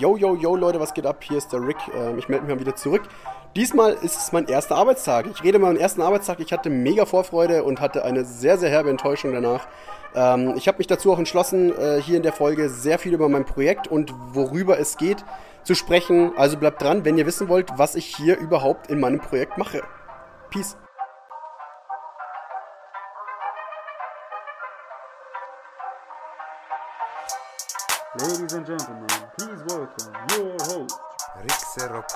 Yo, yo, yo, Leute, was geht ab? Hier ist der Rick. Ähm, ich melde mich mal wieder zurück. Diesmal ist es mein erster Arbeitstag. Ich rede mal meinen ersten Arbeitstag. Ich hatte mega Vorfreude und hatte eine sehr, sehr herbe Enttäuschung danach. Ähm, ich habe mich dazu auch entschlossen, äh, hier in der Folge sehr viel über mein Projekt und worüber es geht zu sprechen. Also bleibt dran, wenn ihr wissen wollt, was ich hier überhaupt in meinem Projekt mache. Peace. Ladies and gentlemen, please welcome your host. Rixerock.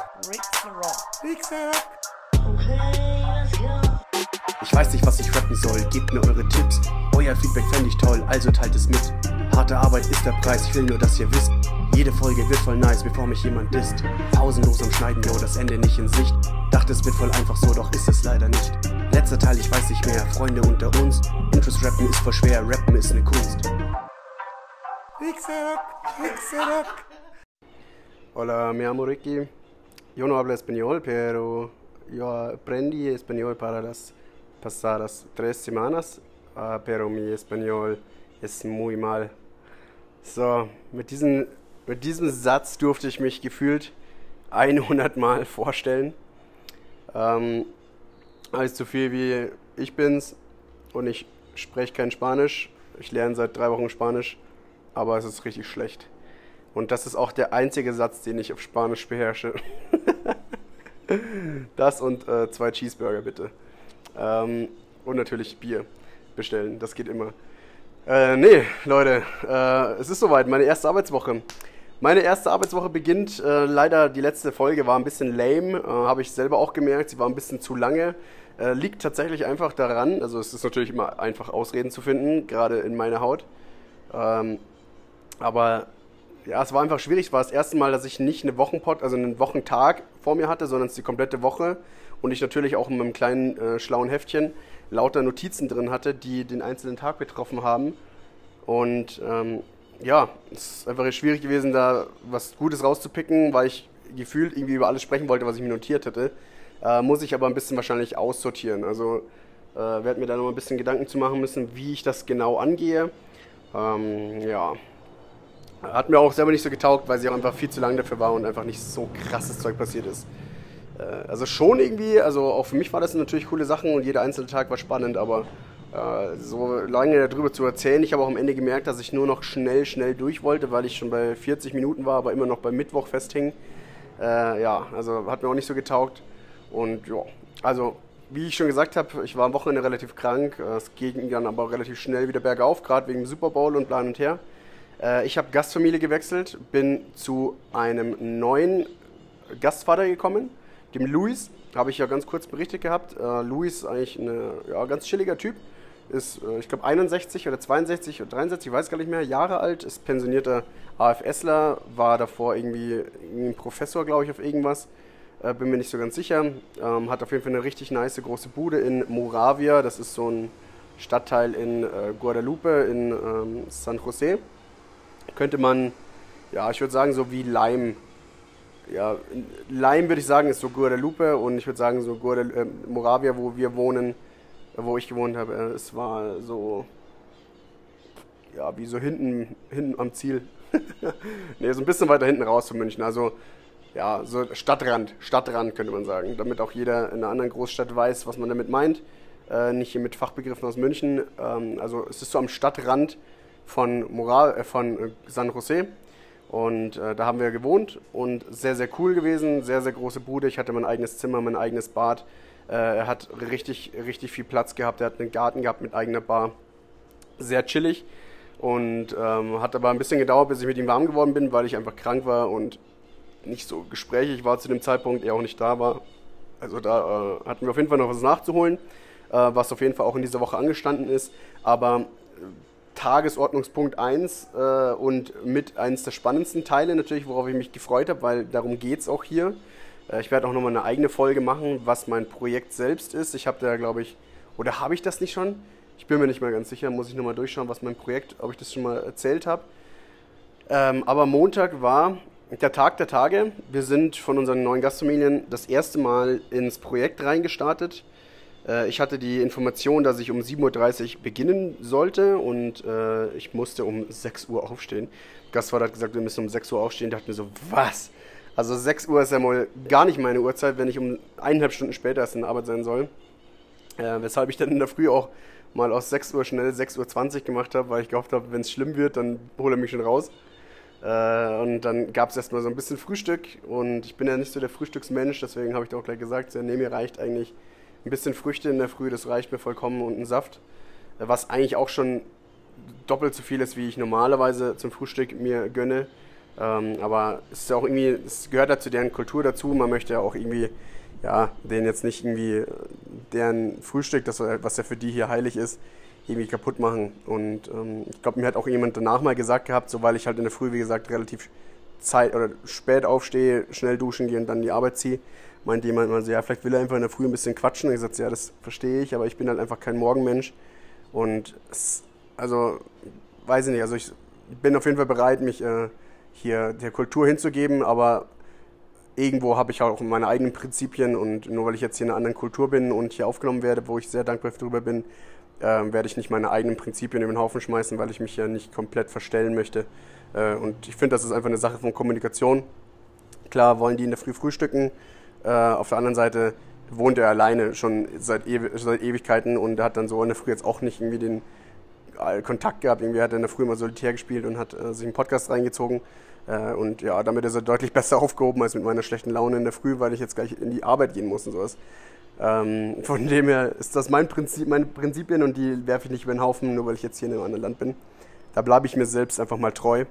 Ich weiß nicht, was ich rappen soll. Gebt mir eure Tipps. Euer Feedback fände ich toll, also teilt es mit. Harte Arbeit ist der Preis, ich will nur, dass ihr wisst. Jede Folge wird voll nice, bevor mich jemand disst. Pausenlos am Schneiden, yo, das Ende nicht in Sicht. Dachte, es wird voll einfach so, doch ist es leider nicht. Letzter Teil, ich weiß nicht mehr. Freunde unter uns. Interest rappen ist voll schwer, rappen ist eine Kunst. Rixerock. Rixerock. Hola, me llamo Ricky. Yo no hablo español, pero yo aprendí español para las pasadas tres semanas, ah, pero mi español ist muy mal. So, mit, diesen, mit diesem Satz durfte ich mich gefühlt 100 Mal vorstellen. Ähm, alles zu viel wie ich bin's und ich spreche kein Spanisch. Ich lerne seit drei Wochen Spanisch, aber es ist richtig schlecht. Und das ist auch der einzige Satz, den ich auf Spanisch beherrsche. das und äh, zwei Cheeseburger bitte. Ähm, und natürlich Bier bestellen, das geht immer. Äh, nee, Leute, äh, es ist soweit, meine erste Arbeitswoche. Meine erste Arbeitswoche beginnt, äh, leider die letzte Folge war ein bisschen lame, äh, habe ich selber auch gemerkt, sie war ein bisschen zu lange. Äh, liegt tatsächlich einfach daran, also es ist natürlich immer einfach Ausreden zu finden, gerade in meiner Haut. Ähm, aber ja, es war einfach schwierig. Es war das erste Mal, dass ich nicht eine Wochenpot, also einen Wochentag vor mir hatte, sondern es die komplette Woche. Und ich natürlich auch in meinem kleinen äh, schlauen Heftchen lauter Notizen drin hatte, die den einzelnen Tag betroffen haben. Und ähm, ja, es ist einfach schwierig gewesen, da was Gutes rauszupicken, weil ich gefühlt irgendwie über alles sprechen wollte, was ich mir notiert hätte. Äh, muss ich aber ein bisschen wahrscheinlich aussortieren. Also äh, werde mir da noch ein bisschen Gedanken zu machen müssen, wie ich das genau angehe. Ähm, ja, hat mir auch selber nicht so getaugt, weil sie auch einfach viel zu lang dafür war und einfach nicht so krasses Zeug passiert ist. Äh, also schon irgendwie, also auch für mich war das natürlich coole Sachen und jeder einzelne Tag war spannend, aber äh, so lange darüber zu erzählen, ich habe auch am Ende gemerkt, dass ich nur noch schnell, schnell durch wollte, weil ich schon bei 40 Minuten war, aber immer noch beim Mittwoch festhing. Äh, ja, also hat mir auch nicht so getaugt. Und ja, also wie ich schon gesagt habe, ich war am Wochenende relativ krank. Es ging dann aber relativ schnell wieder bergauf, gerade wegen Super Bowl und plan und her. Äh, ich habe Gastfamilie gewechselt, bin zu einem neuen Gastvater gekommen, dem Luis. Habe ich ja ganz kurz berichtet gehabt. Äh, Luis ist eigentlich ein ja, ganz chilliger Typ. Ist, äh, ich glaube, 61 oder 62 oder 63, ich weiß gar nicht mehr, Jahre alt. Ist pensionierter AFSler, war davor irgendwie, irgendwie ein Professor, glaube ich, auf irgendwas. Äh, bin mir nicht so ganz sicher. Ähm, hat auf jeden Fall eine richtig nice große Bude in Moravia. Das ist so ein Stadtteil in äh, Guadalupe in ähm, San Jose könnte man, ja, ich würde sagen, so wie Leim. Ja, Leim würde ich sagen, ist so Guadalupe und ich würde sagen, so Guadalupe, äh, Moravia, wo wir wohnen, wo ich gewohnt habe, äh, es war so, ja, wie so hinten, hinten am Ziel. ne, so ein bisschen weiter hinten raus von München. Also, ja, so Stadtrand, Stadtrand könnte man sagen, damit auch jeder in einer anderen Großstadt weiß, was man damit meint. Äh, nicht hier mit Fachbegriffen aus München. Ähm, also, es ist so am Stadtrand von, Moral, äh, von äh, San Jose. Und äh, da haben wir gewohnt und sehr, sehr cool gewesen. Sehr, sehr große Bude. Ich hatte mein eigenes Zimmer, mein eigenes Bad. Äh, er hat richtig, richtig viel Platz gehabt. Er hat einen Garten gehabt mit eigener Bar. Sehr chillig. Und ähm, hat aber ein bisschen gedauert, bis ich mit ihm warm geworden bin, weil ich einfach krank war und nicht so gesprächig war zu dem Zeitpunkt, er auch nicht da war. Also da äh, hatten wir auf jeden Fall noch was nachzuholen, äh, was auf jeden Fall auch in dieser Woche angestanden ist. Aber Tagesordnungspunkt 1 äh, und mit eines der spannendsten Teile natürlich, worauf ich mich gefreut habe, weil darum geht es auch hier. Äh, ich werde auch nochmal eine eigene Folge machen, was mein Projekt selbst ist. Ich habe da, glaube ich, oder habe ich das nicht schon? Ich bin mir nicht mal ganz sicher, muss ich nochmal durchschauen, was mein Projekt, ob ich das schon mal erzählt habe. Ähm, aber Montag war der Tag der Tage. Wir sind von unseren neuen Gastfamilien das erste Mal ins Projekt reingestartet. Äh, ich hatte die Information, dass ich um 7.30 Uhr beginnen sollte und äh, ich musste um 6 Uhr aufstehen. Gastvater hat gesagt, wir müssen um 6 Uhr aufstehen. Ich dachte mir so, was? Also 6 Uhr ist ja mal gar nicht meine Uhrzeit, wenn ich um eineinhalb Stunden später erst in der Arbeit sein soll. Äh, weshalb ich dann in der Früh auch mal aus 6 Uhr schnell 6.20 Uhr gemacht habe, weil ich gehofft habe, wenn es schlimm wird, dann hole er mich schon raus. Äh, und dann gab es erstmal so ein bisschen Frühstück und ich bin ja nicht so der Frühstücksmensch, deswegen habe ich auch gleich gesagt, ja, nee, mir reicht eigentlich ein bisschen Früchte in der Früh, das reicht mir vollkommen und ein Saft, äh, was eigentlich auch schon doppelt so viel ist, wie ich normalerweise zum Frühstück mir gönne. Ähm, aber es ist auch irgendwie, es gehört ja zu deren Kultur dazu. Man möchte ja auch irgendwie, ja, denen jetzt nicht irgendwie äh, deren Frühstück, das, was ja für die hier heilig ist, irgendwie kaputt machen. Und ähm, ich glaube, mir hat auch jemand danach mal gesagt gehabt, so weil ich halt in der Früh, wie gesagt, relativ Zeit oder spät aufstehe, schnell duschen gehe und dann die Arbeit ziehe, meinte jemand mal so, ja, vielleicht will er einfach in der Früh ein bisschen quatschen. Und ich sagte, ja, das verstehe ich, aber ich bin halt einfach kein Morgenmensch. Und es, also, weiß ich nicht, also ich bin auf jeden Fall bereit, mich äh, hier der Kultur hinzugeben, aber irgendwo habe ich auch meine eigenen Prinzipien und nur weil ich jetzt hier in einer anderen Kultur bin und hier aufgenommen werde, wo ich sehr dankbar darüber bin, äh, werde ich nicht meine eigenen Prinzipien über den Haufen schmeißen, weil ich mich ja nicht komplett verstellen möchte. Äh, und ich finde, das ist einfach eine Sache von Kommunikation. Klar wollen die in der Früh frühstücken, äh, auf der anderen Seite wohnt er alleine schon seit, Ew seit Ewigkeiten und hat dann so in der Früh jetzt auch nicht irgendwie den Kontakt gehabt. Irgendwie hat er in der Früh mal solitär gespielt und hat äh, sich einen Podcast reingezogen. Äh, und ja, damit ist er deutlich besser aufgehoben als mit meiner schlechten Laune in der Früh, weil ich jetzt gleich in die Arbeit gehen muss und sowas. Ähm, von dem her ist das mein Prinzip, meine Prinzipien und die werfe ich nicht über den Haufen, nur weil ich jetzt hier in einem anderen Land bin. Da bleibe ich mir selbst einfach mal treu.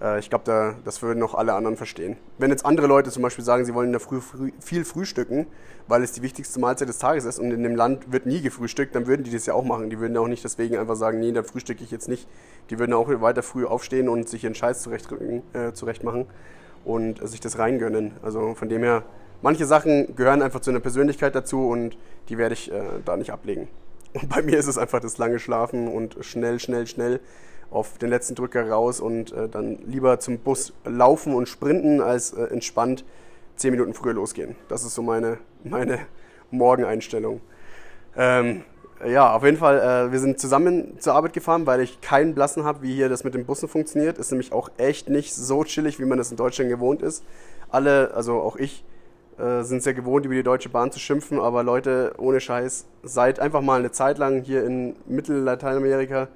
Äh, ich glaube, da, das würden auch alle anderen verstehen. Wenn jetzt andere Leute zum Beispiel sagen, sie wollen in der Früh, viel frühstücken, weil es die wichtigste Mahlzeit des Tages ist und in dem Land wird nie gefrühstückt, dann würden die das ja auch machen. Die würden auch nicht deswegen einfach sagen, nee, dann frühstücke ich jetzt nicht. Die würden auch weiter früh aufstehen und sich ihren Scheiß zurechtdrücken, äh, zurecht machen und sich das reingönnen. Also von dem her, manche Sachen gehören einfach zu einer Persönlichkeit dazu und die werde ich äh, da nicht ablegen. Und bei mir ist es einfach das lange Schlafen und schnell, schnell, schnell auf den letzten Drücker raus und äh, dann lieber zum Bus laufen und sprinten, als äh, entspannt zehn Minuten früher losgehen. Das ist so meine, meine Morgeneinstellung. Ähm, ja, auf jeden Fall, äh, wir sind zusammen zur Arbeit gefahren, weil ich keinen Blassen habe, wie hier das mit den Bussen funktioniert. Ist nämlich auch echt nicht so chillig, wie man das in Deutschland gewohnt ist. Alle, also auch ich, äh, sind sehr gewohnt, über die Deutsche Bahn zu schimpfen, aber Leute, ohne Scheiß, seid einfach mal eine Zeit lang hier in Mittel-Lateinamerika,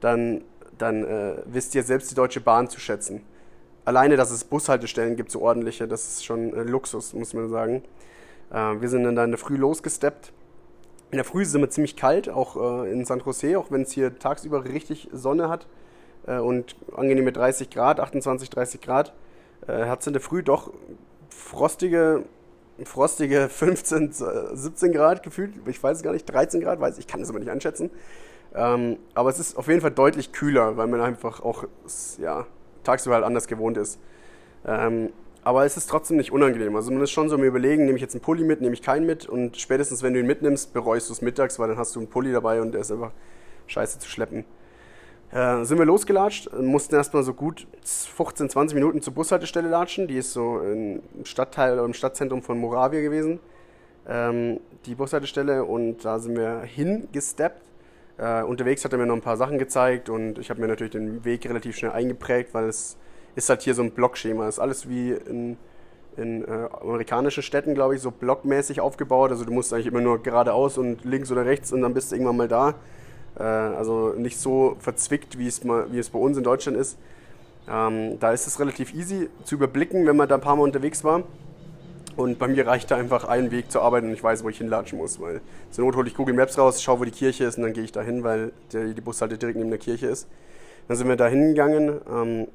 dann dann äh, wisst ihr selbst die Deutsche Bahn zu schätzen. Alleine, dass es Bushaltestellen gibt, so ordentliche, das ist schon äh, Luxus, muss man sagen. Äh, wir sind dann in der Früh losgesteppt. In der Früh ist es immer ziemlich kalt, auch äh, in San Jose, auch wenn es hier tagsüber richtig Sonne hat äh, und angenehme 30 Grad, 28, 30 Grad, äh, hat es in der Früh doch frostige frostige 15, 17 Grad gefühlt, ich weiß es gar nicht, 13 Grad, weiß ich kann es aber nicht einschätzen. Ähm, aber es ist auf jeden Fall deutlich kühler, weil man einfach auch ja, tagsüber halt anders gewohnt ist. Ähm, aber es ist trotzdem nicht unangenehm. Also man ist schon so im Überlegen, nehme ich jetzt einen Pulli mit, nehme ich keinen mit und spätestens wenn du ihn mitnimmst, bereust du es mittags, weil dann hast du einen Pulli dabei und der ist einfach scheiße zu schleppen. Äh, sind wir losgelatscht, mussten erstmal so gut 15, 20 Minuten zur Bushaltestelle latschen. Die ist so im Stadtteil oder im Stadtzentrum von Moravia gewesen, ähm, die Bushaltestelle. Und da sind wir hingesteppt äh, unterwegs hat er mir noch ein paar Sachen gezeigt und ich habe mir natürlich den Weg relativ schnell eingeprägt, weil es ist halt hier so ein Blockschema. Es ist alles wie in, in äh, amerikanischen Städten, glaube ich, so blockmäßig aufgebaut. Also du musst eigentlich immer nur geradeaus und links oder rechts und dann bist du irgendwann mal da. Äh, also nicht so verzwickt, wie es, mal, wie es bei uns in Deutschland ist. Ähm, da ist es relativ easy zu überblicken, wenn man da ein paar Mal unterwegs war. Und bei mir reicht da einfach ein Weg zur Arbeit und ich weiß, wo ich hinlatschen muss. Weil zur Not hole ich Google Maps raus, schaue, wo die Kirche ist und dann gehe ich da hin, weil die, die Bushalte direkt neben der Kirche ist. Dann sind wir da hingegangen ähm,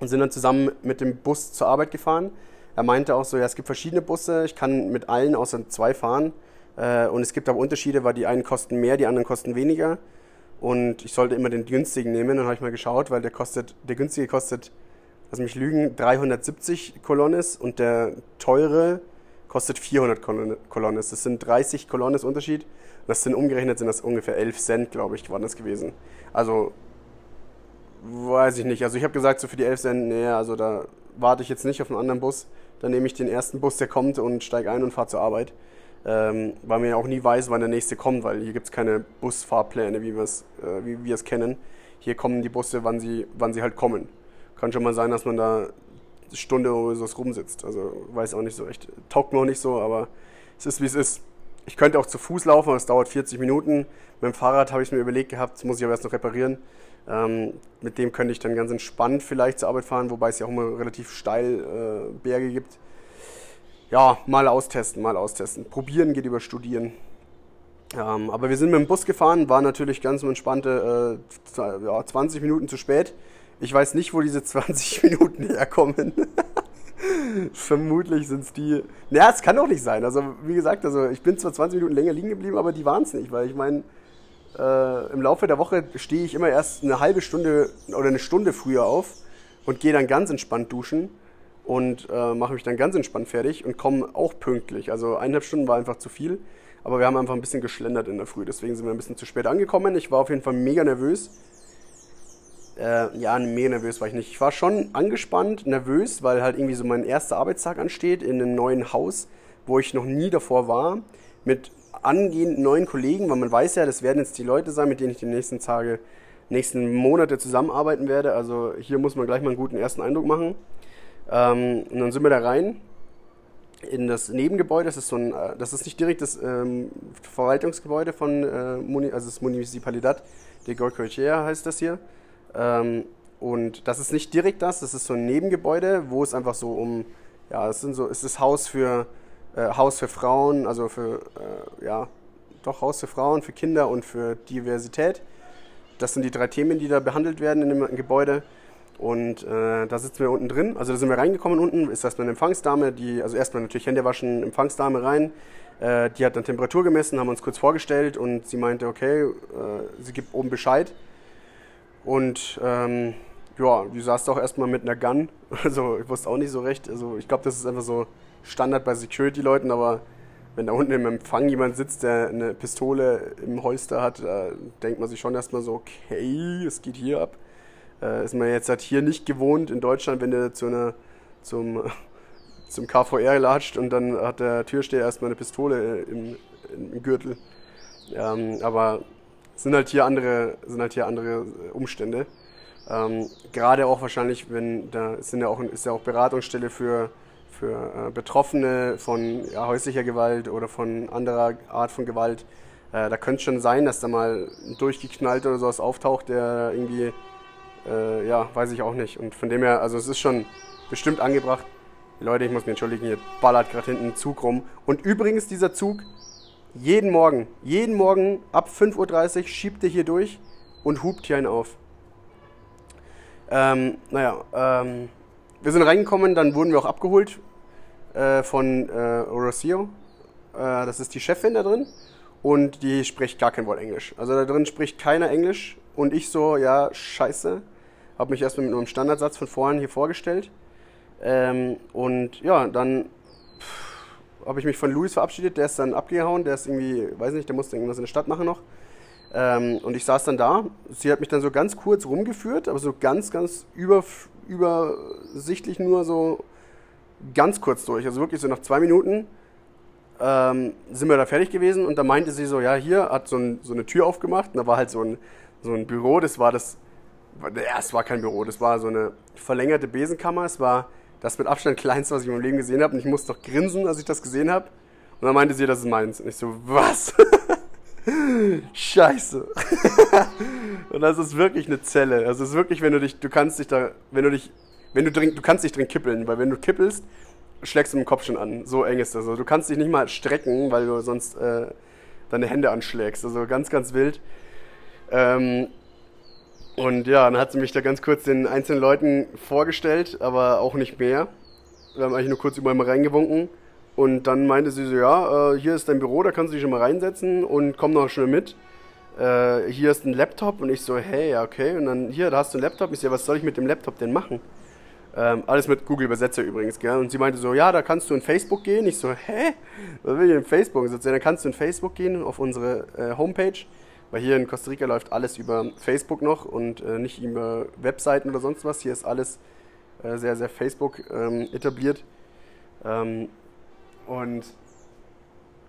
und sind dann zusammen mit dem Bus zur Arbeit gefahren. Er meinte auch so, ja, es gibt verschiedene Busse, ich kann mit allen außer zwei fahren. Äh, und es gibt aber Unterschiede, weil die einen kosten mehr, die anderen kosten weniger. Und ich sollte immer den günstigen nehmen. Dann habe ich mal geschaut, weil der kostet, der günstige kostet lass mich lügen, 370 Kolonnes und der teure kostet 400 Kolonnes. Das sind 30 Kolonnes Unterschied. Das sind umgerechnet sind das ungefähr 11 Cent, glaube ich, waren das gewesen. Also weiß ich nicht. Also ich habe gesagt, so für die 11 Cent, nee, also da warte ich jetzt nicht auf einen anderen Bus. Dann nehme ich den ersten Bus, der kommt und steige ein und fahre zur Arbeit. ähm, weil man ja auch nie weiß, wann der nächste kommt, weil hier gibt es keine Busfahrpläne, wie, äh, wie wir es kennen. Hier kommen die Busse, wann sie, wann sie halt kommen. Kann schon mal sein, dass man da eine Stunde oder so rumsitzt. Also weiß auch nicht so recht. Taugt mir auch nicht so, aber es ist wie es ist. Ich könnte auch zu Fuß laufen, aber es dauert 40 Minuten. Mit dem Fahrrad habe ich mir überlegt gehabt, das muss ich aber erst noch reparieren. Ähm, mit dem könnte ich dann ganz entspannt vielleicht zur Arbeit fahren, wobei es ja auch immer relativ steil äh, Berge gibt. Ja, mal austesten, mal austesten. Probieren geht über Studieren. Ähm, aber wir sind mit dem Bus gefahren, war natürlich ganz entspannte äh, ja, 20 Minuten zu spät. Ich weiß nicht, wo diese 20 Minuten herkommen. Vermutlich sind es die. Naja, es kann doch nicht sein. Also, wie gesagt, also ich bin zwar 20 Minuten länger liegen geblieben, aber die waren es nicht, weil ich meine, äh, im Laufe der Woche stehe ich immer erst eine halbe Stunde oder eine Stunde früher auf und gehe dann ganz entspannt duschen und äh, mache mich dann ganz entspannt fertig und komme auch pünktlich. Also eineinhalb Stunden war einfach zu viel, aber wir haben einfach ein bisschen geschlendert in der Früh, deswegen sind wir ein bisschen zu spät angekommen. Ich war auf jeden Fall mega nervös. Äh, ja, mega nervös war ich nicht. Ich war schon angespannt, nervös, weil halt irgendwie so mein erster Arbeitstag ansteht in einem neuen Haus, wo ich noch nie davor war, mit angehenden neuen Kollegen, weil man weiß ja, das werden jetzt die Leute sein, mit denen ich die nächsten Tage, nächsten Monate zusammenarbeiten werde. Also hier muss man gleich mal einen guten ersten Eindruck machen. Ähm, und dann sind wir da rein in das Nebengebäude. Das ist so ein, äh, das ist nicht direkt das ähm, Verwaltungsgebäude von, äh, Muni, also das Municipalidad de Gorcoechea heißt das hier. Ähm, und das ist nicht direkt das, das ist so ein Nebengebäude, wo es einfach so um, ja, es sind so, es ist Haus für, äh, Haus für Frauen, also für, äh, ja, doch Haus für Frauen, für Kinder und für Diversität. Das sind die drei Themen, die da behandelt werden in dem Gebäude. Und äh, da sitzen wir unten drin. Also da sind wir reingekommen unten, ist erstmal eine Empfangsdame, die, also erstmal natürlich Hände waschen, Empfangsdame rein. Äh, die hat dann Temperatur gemessen, haben uns kurz vorgestellt und sie meinte, okay, äh, sie gibt oben Bescheid. Und ähm, ja, die saß da auch erstmal mit einer Gun. Also ich wusste auch nicht so recht. Also ich glaube, das ist einfach so Standard bei Security-Leuten, aber wenn da unten im Empfang jemand sitzt, der eine Pistole im Holster hat, äh, denkt man sich schon erstmal so, okay, es geht hier ab. Äh, ist man jetzt halt hier nicht gewohnt in Deutschland, wenn der zu einer, zum, zum KVR latscht und dann hat der Türsteher erstmal eine Pistole im, im Gürtel. Ähm, aber sind halt hier andere, sind halt hier andere Umstände. Ähm, gerade auch wahrscheinlich, wenn da sind ja auch, ist ja auch Beratungsstelle für, für äh, Betroffene von ja, häuslicher Gewalt oder von anderer Art von Gewalt. Äh, da könnte es schon sein, dass da mal durchgeknallt oder sowas auftaucht, der irgendwie, äh, ja, weiß ich auch nicht. Und von dem her, also es ist schon bestimmt angebracht. Leute, ich muss mich entschuldigen, hier ballert gerade hinten ein Zug rum. Und übrigens, dieser Zug, jeden Morgen, jeden Morgen ab 5.30 Uhr schiebt er hier durch und hupt hier einen auf. Ähm, naja, ähm, wir sind reingekommen, dann wurden wir auch abgeholt äh, von äh, Rocio. Äh, das ist die Chefin da drin und die spricht gar kein Wort Englisch. Also da drin spricht keiner Englisch und ich so, ja, scheiße. Habe mich erstmal mit einem Standardsatz von vorhin hier vorgestellt. Ähm, und ja, dann habe ich mich von Luis verabschiedet, der ist dann abgehauen, der ist irgendwie, weiß nicht, der musste irgendwas in der Stadt machen noch. Ähm, und ich saß dann da. Sie hat mich dann so ganz kurz rumgeführt, aber so ganz, ganz über, übersichtlich nur so ganz kurz durch. Also wirklich so nach zwei Minuten ähm, sind wir da fertig gewesen und da meinte sie so, ja, hier hat so, ein, so eine Tür aufgemacht und da war halt so ein, so ein Büro, das war das, ja, es war kein Büro, das war so eine verlängerte Besenkammer, es war das mit Abstand kleinste, was ich meinem Leben gesehen habe und ich musste doch grinsen, als ich das gesehen habe. Und dann meinte sie, das ist meins. Und ich so, was? Scheiße. und das ist wirklich eine Zelle. Also es ist wirklich, wenn du dich, du kannst dich da, wenn du dich, wenn du drin, du kannst dich drin kippeln, weil wenn du kippelst, schlägst du mit dem Kopf schon an. So eng ist das. Also du kannst dich nicht mal strecken, weil du sonst äh, deine Hände anschlägst. Also ganz, ganz wild. Ähm, und ja, dann hat sie mich da ganz kurz den einzelnen Leuten vorgestellt, aber auch nicht mehr. Wir haben eigentlich nur kurz überall mal reingewunken. Und dann meinte sie so, ja, äh, hier ist dein Büro, da kannst du dich schon mal reinsetzen und komm noch schnell mit. Äh, hier ist ein Laptop und ich so, hey, ja, okay. Und dann, hier, da hast du einen Laptop. Ich so, ja, was soll ich mit dem Laptop denn machen? Ähm, alles mit Google Übersetzer übrigens, gell? Und sie meinte so, ja, da kannst du in Facebook gehen. Ich so, hä? Was will ich in Facebook? Ich so, dann kannst du in Facebook gehen, auf unsere äh, Homepage. Weil hier in Costa Rica läuft alles über Facebook noch und äh, nicht über Webseiten oder sonst was. Hier ist alles äh, sehr, sehr Facebook ähm, etabliert. Ähm, und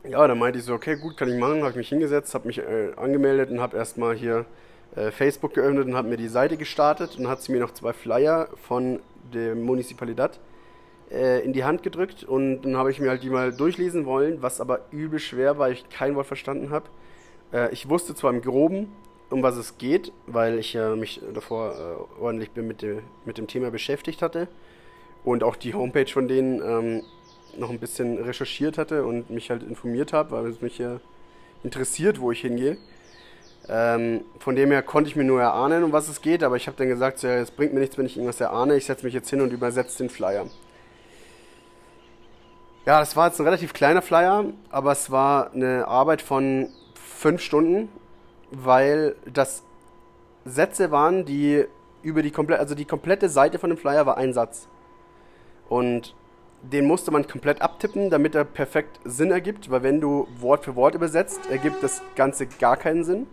ja, dann meinte ich so, okay, gut, kann ich machen. Habe ich mich hingesetzt, habe mich äh, angemeldet und habe erstmal hier äh, Facebook geöffnet und habe mir die Seite gestartet und hat sie mir noch zwei Flyer von der Municipalidad äh, in die Hand gedrückt und dann habe ich mir halt die mal durchlesen wollen, was aber übel schwer, weil ich kein Wort verstanden habe. Äh, ich wusste zwar im Groben, um was es geht, weil ich äh, mich davor äh, ordentlich mit, dem, Thema beschäftigt hatte und auch die Homepage von denen ähm, noch ein bisschen recherchiert hatte und mich halt informiert habe, weil es mich ja interessiert, wo ich hingehe. Ähm, von dem her konnte ich mir nur erahnen, um was es geht, aber ich habe dann gesagt, so, ja, es bringt mir nichts, wenn ich irgendwas erahne. Ich setze mich jetzt hin und übersetze den Flyer. Ja, das war jetzt ein relativ kleiner Flyer, aber es war eine Arbeit von fünf Stunden, weil das Sätze waren, die über die komplette, also die komplette Seite von dem Flyer war ein Satz. Und den musste man komplett abtippen, damit er perfekt Sinn ergibt, weil wenn du Wort für Wort übersetzt, ergibt das Ganze gar keinen Sinn.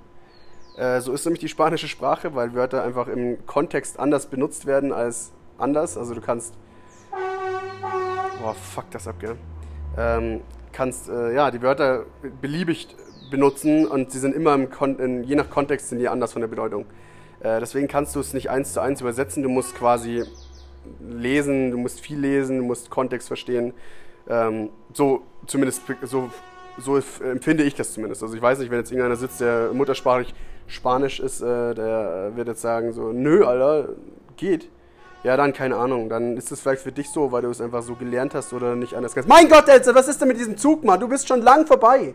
Äh, so ist nämlich die spanische Sprache, weil Wörter einfach im Kontext anders benutzt werden als anders. Also du kannst. Boah, fuck das ab, gell? Ähm, kannst, äh, ja, die Wörter beliebig benutzen und sie sind immer im Kon in, je nach Kontext sind die anders von der Bedeutung. Äh, deswegen kannst du es nicht eins zu eins übersetzen, du musst quasi lesen, du musst viel lesen, du musst Kontext verstehen. Ähm, so zumindest so, so empfinde ich das zumindest. Also ich weiß nicht, wenn jetzt irgendeiner sitzt, der muttersprachlich Spanisch ist, äh, der wird jetzt sagen so, nö, Alter, geht. Ja, dann keine Ahnung. Dann ist es vielleicht für dich so, weil du es einfach so gelernt hast oder nicht anders kannst. Mein Gott, Elze, was ist denn mit diesem Zug, Mann? Du bist schon lang vorbei.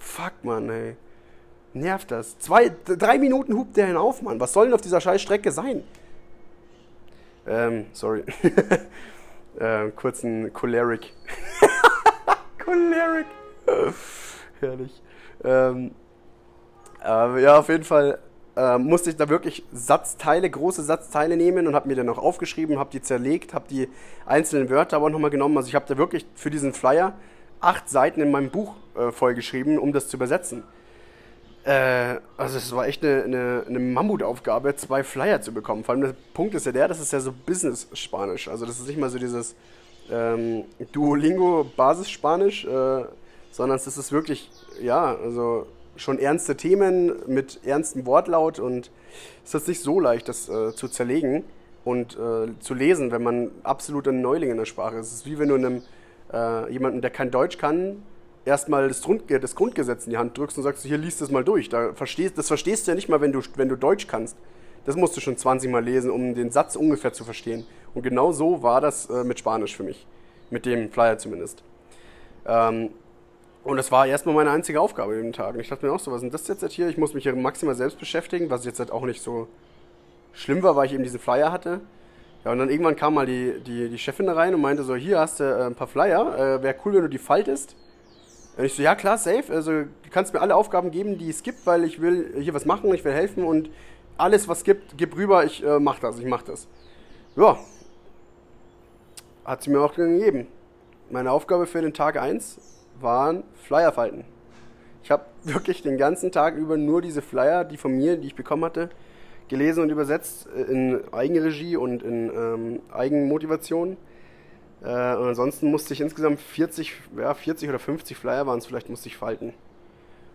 Fuck, Mann, ey. Nervt das. Zwei, drei Minuten hupt der hinauf, Mann. Was soll denn auf dieser scheiß Strecke sein? Ähm, sorry. ähm, kurzen Choleric. Choleric. Herrlich. Ähm, äh, ja, auf jeden Fall äh, musste ich da wirklich Satzteile, große Satzteile nehmen und habe mir dann noch aufgeschrieben, habe die zerlegt, habe die einzelnen Wörter aber nochmal genommen. Also ich habe da wirklich für diesen Flyer acht Seiten in meinem Buch äh, vollgeschrieben, um das zu übersetzen. Äh, also es war echt eine, eine, eine, Mammutaufgabe, zwei Flyer zu bekommen. Vor allem der Punkt ist ja der, das ist ja so Business-Spanisch. Also das ist nicht mal so dieses ähm, Duolingo-Basis-Spanisch, äh, sondern es ist wirklich, ja, also schon ernste Themen mit ernstem Wortlaut und es ist nicht so leicht, das äh, zu zerlegen und äh, zu lesen, wenn man absolut ein Neuling in der Sprache ist. Es ist wie wenn du einem äh, jemanden, der kein Deutsch kann, erstmal das, das Grundgesetz in die Hand drückst und sagst, hier liest das mal durch. Da verstehst, das verstehst du ja nicht mal, wenn du, wenn du Deutsch kannst. Das musst du schon 20 Mal lesen, um den Satz ungefähr zu verstehen. Und genau so war das äh, mit Spanisch für mich. Mit dem Flyer zumindest. Ähm, und das war erstmal meine einzige Aufgabe in den Tag. Und ich dachte mir auch so, was ist denn das jetzt hier? Ich muss mich hier maximal selbst beschäftigen, was jetzt halt auch nicht so schlimm war, weil ich eben diesen Flyer hatte. Ja, und dann irgendwann kam mal die, die, die Chefin da rein und meinte so, hier hast du äh, ein paar Flyer, äh, wäre cool, wenn du die faltest. Und ich so, ja klar, safe, also du kannst mir alle Aufgaben geben, die es gibt, weil ich will hier was machen, ich will helfen und alles, was gibt, gib rüber, ich äh, mach das, ich mach das. Ja, hat sie mir auch gegeben. Meine Aufgabe für den Tag 1 waren Flyer falten. Ich habe wirklich den ganzen Tag über nur diese Flyer, die von mir, die ich bekommen hatte, gelesen und übersetzt äh, in Eigenregie und in ähm, Eigenmotivation. Äh, und ansonsten musste ich insgesamt 40, ja, 40 oder 50 Flyer waren es vielleicht, musste ich falten.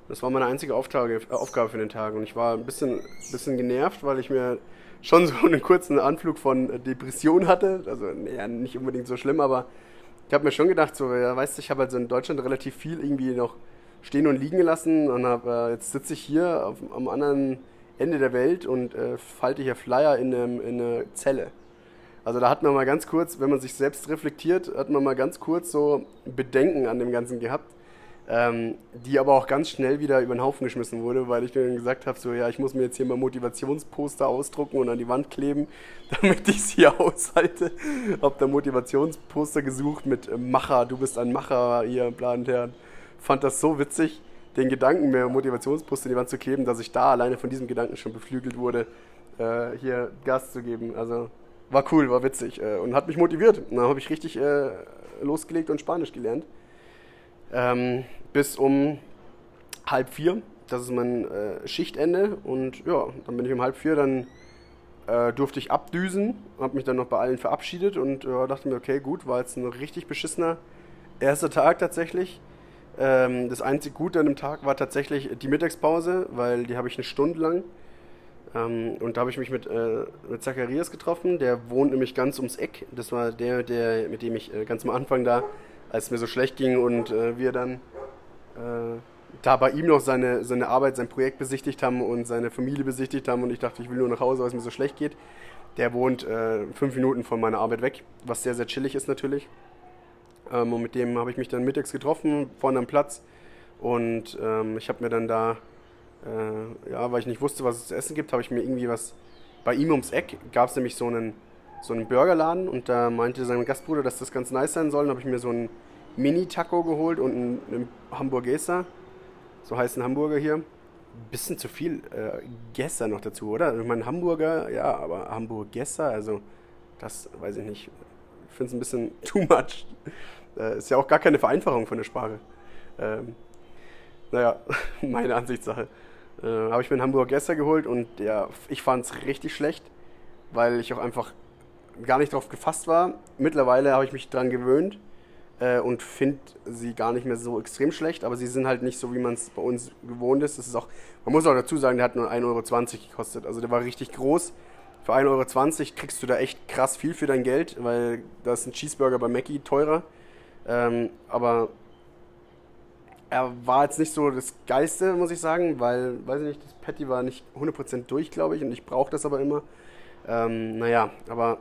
Das war meine einzige Auftrage, äh, Aufgabe für den Tag. Und ich war ein bisschen, bisschen genervt, weil ich mir schon so einen kurzen Anflug von Depression hatte. Also, naja, nicht unbedingt so schlimm, aber ich habe mir schon gedacht, so, ja, weißt du, ich habe halt so in Deutschland relativ viel irgendwie noch stehen und liegen gelassen und hab, äh, jetzt sitze ich hier auf, am anderen Ende der Welt und äh, falte hier Flyer in, einem, in eine Zelle. Also da hat man mal ganz kurz, wenn man sich selbst reflektiert, hat man mal ganz kurz so Bedenken an dem Ganzen gehabt, ähm, die aber auch ganz schnell wieder über den Haufen geschmissen wurde, weil ich dann gesagt habe, so ja, ich muss mir jetzt hier mal Motivationsposter ausdrucken und an die Wand kleben, damit ich es hier aushalte. Hab da Motivationsposter gesucht mit äh, Macher, du bist ein Macher, hier, Plan und. Fand das so witzig, den Gedanken, mir Motivationsposter in die Wand zu kleben, dass ich da alleine von diesem Gedanken schon beflügelt wurde, äh, hier Gas zu geben. Also war cool, war witzig äh, und hat mich motiviert. Und dann habe ich richtig äh, losgelegt und Spanisch gelernt. Ähm, bis um halb vier. Das ist mein äh, Schichtende. Und ja, dann bin ich um halb vier, dann äh, durfte ich abdüsen, habe mich dann noch bei allen verabschiedet und dachte mir, okay, gut, war jetzt ein richtig beschissener erster Tag tatsächlich. Ähm, das einzige Gute an dem Tag war tatsächlich die Mittagspause, weil die habe ich eine Stunde lang. Ähm, und da habe ich mich mit, äh, mit Zacharias getroffen. Der wohnt nämlich ganz ums Eck. Das war der, der mit dem ich äh, ganz am Anfang da, als es mir so schlecht ging und äh, wir dann äh, da bei ihm noch seine, seine Arbeit, sein Projekt besichtigt haben und seine Familie besichtigt haben und ich dachte, ich will nur nach Hause, weil es mir so schlecht geht. Der wohnt äh, fünf Minuten von meiner Arbeit weg, was sehr, sehr chillig ist natürlich. Ähm, und mit dem habe ich mich dann mittags getroffen, vorne am Platz. Und ähm, ich habe mir dann da, äh, ja, weil ich nicht wusste, was es zu essen gibt, habe ich mir irgendwie was, bei ihm ums Eck gab es nämlich so einen, so einen Burgerladen und da meinte sein Gastbruder, dass das ganz nice sein soll. Dann habe ich mir so einen Mini-Taco geholt und einen, einen Hamburguesa, so heißen Hamburger hier. Bisschen zu viel äh, Gesser noch dazu, oder? Ich meine, Hamburger, ja, aber Hamburgesser, also das weiß ich nicht. Ich finde es ein bisschen too much. Äh, ist ja auch gar keine Vereinfachung von der Sprache. Ähm, naja, meine Ansichtssache. Äh, Habe ich mir einen Hamburgesser geholt und ja, ich fand es richtig schlecht, weil ich auch einfach gar nicht drauf gefasst war. Mittlerweile habe ich mich daran gewöhnt äh, und finde sie gar nicht mehr so extrem schlecht, aber sie sind halt nicht so, wie man es bei uns gewohnt ist. Das ist auch, man muss auch dazu sagen, der hat nur 1,20 Euro gekostet. Also der war richtig groß. Für 1,20 Euro kriegst du da echt krass viel für dein Geld, weil da ist ein Cheeseburger bei Mackie teurer. Ähm, aber er war jetzt nicht so das Geiste, muss ich sagen, weil, weiß ich nicht, das Patty war nicht 100% durch, glaube ich, und ich brauche das aber immer. Ähm, naja, aber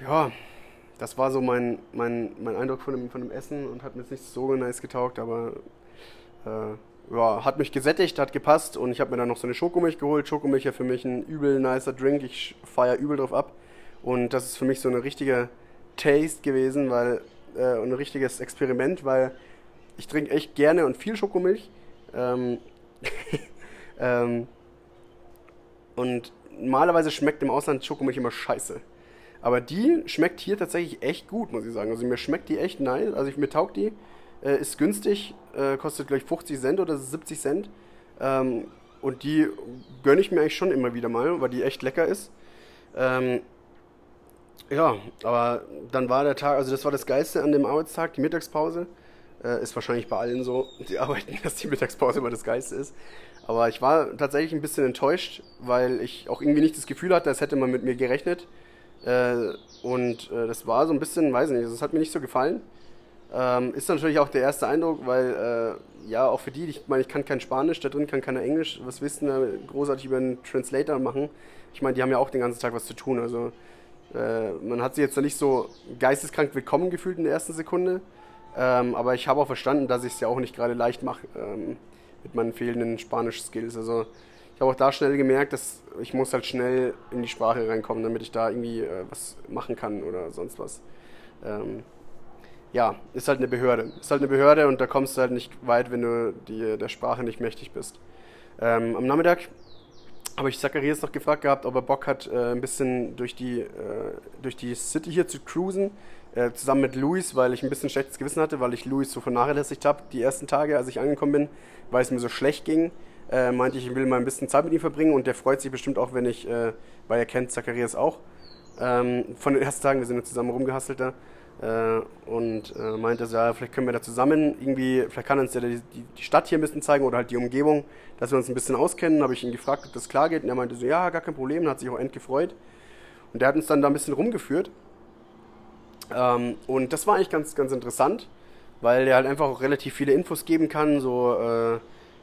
ja, das war so mein, mein, mein Eindruck von dem, von dem Essen und hat mir jetzt nicht so nice getaugt, aber äh, ja, hat mich gesättigt, hat gepasst und ich habe mir dann noch so eine Schokomilch geholt. Schokomilch ja für mich ein übel nicer Drink, ich feiere übel drauf ab und das ist für mich so eine richtige Taste gewesen, weil äh, ein richtiges Experiment, weil ich trinke echt gerne und viel Schokomilch. Ähm, ähm, und normalerweise schmeckt im Ausland Schokomilch immer scheiße. Aber die schmeckt hier tatsächlich echt gut, muss ich sagen. Also mir schmeckt die echt nice. Also ich, mir taugt die. Äh, ist günstig, äh, kostet gleich 50 Cent oder 70 Cent. Ähm, und die gönne ich mir eigentlich schon immer wieder mal, weil die echt lecker ist. Ähm, ja, aber dann war der Tag, also das war das Geilste an dem Arbeitstag, die Mittagspause. Äh, ist wahrscheinlich bei allen so, die arbeiten, dass die Mittagspause immer das Geilste ist. Aber ich war tatsächlich ein bisschen enttäuscht, weil ich auch irgendwie nicht das Gefühl hatte, als hätte man mit mir gerechnet. Äh, und äh, das war so ein bisschen, weiß nicht, das hat mir nicht so gefallen. Ähm, ist natürlich auch der erste Eindruck, weil äh, ja, auch für die, ich meine, ich kann kein Spanisch, da drin kann keiner Englisch. Was du denn großartig über einen Translator machen? Ich meine, die haben ja auch den ganzen Tag was zu tun. Also äh, man hat sie jetzt nicht so geisteskrank willkommen gefühlt in der ersten Sekunde. Ähm, aber ich habe auch verstanden, dass ich es ja auch nicht gerade leicht mache ähm, mit meinen fehlenden Spanisch-Skills. Also ich habe auch da schnell gemerkt, dass ich muss halt schnell in die Sprache reinkommen, damit ich da irgendwie äh, was machen kann oder sonst was. Ähm, ja, ist halt eine Behörde. Ist halt eine Behörde und da kommst du halt nicht weit, wenn du die, der Sprache nicht mächtig bist. Ähm, am Nachmittag habe ich Zacharias noch gefragt gehabt, ob er Bock hat, äh, ein bisschen durch die, äh, durch die City hier zu cruisen, äh, zusammen mit Luis, weil ich ein bisschen schlechtes Gewissen hatte, weil ich Luis so vernachlässigt habe die ersten Tage, als ich angekommen bin, weil es mir so schlecht ging. Äh, meinte ich, ich will mal ein bisschen Zeit mit ihm verbringen und der freut sich bestimmt auch, wenn ich, äh, weil er kennt Zacharias auch, ähm, von den ersten Tagen, wir sind zusammen rumgehastelt da und äh, meinte ja, vielleicht können wir da zusammen irgendwie, vielleicht kann uns ja die, die, Stadt hier ein bisschen zeigen oder halt die Umgebung, dass wir uns ein bisschen auskennen. Habe ich ihn gefragt, ob das klar geht und er meinte so, ja, gar kein Problem, hat sich auch end gefreut. Und der hat uns dann da ein bisschen rumgeführt. Ähm, und das war eigentlich ganz, ganz interessant, weil er halt einfach auch relativ viele Infos geben kann, so äh,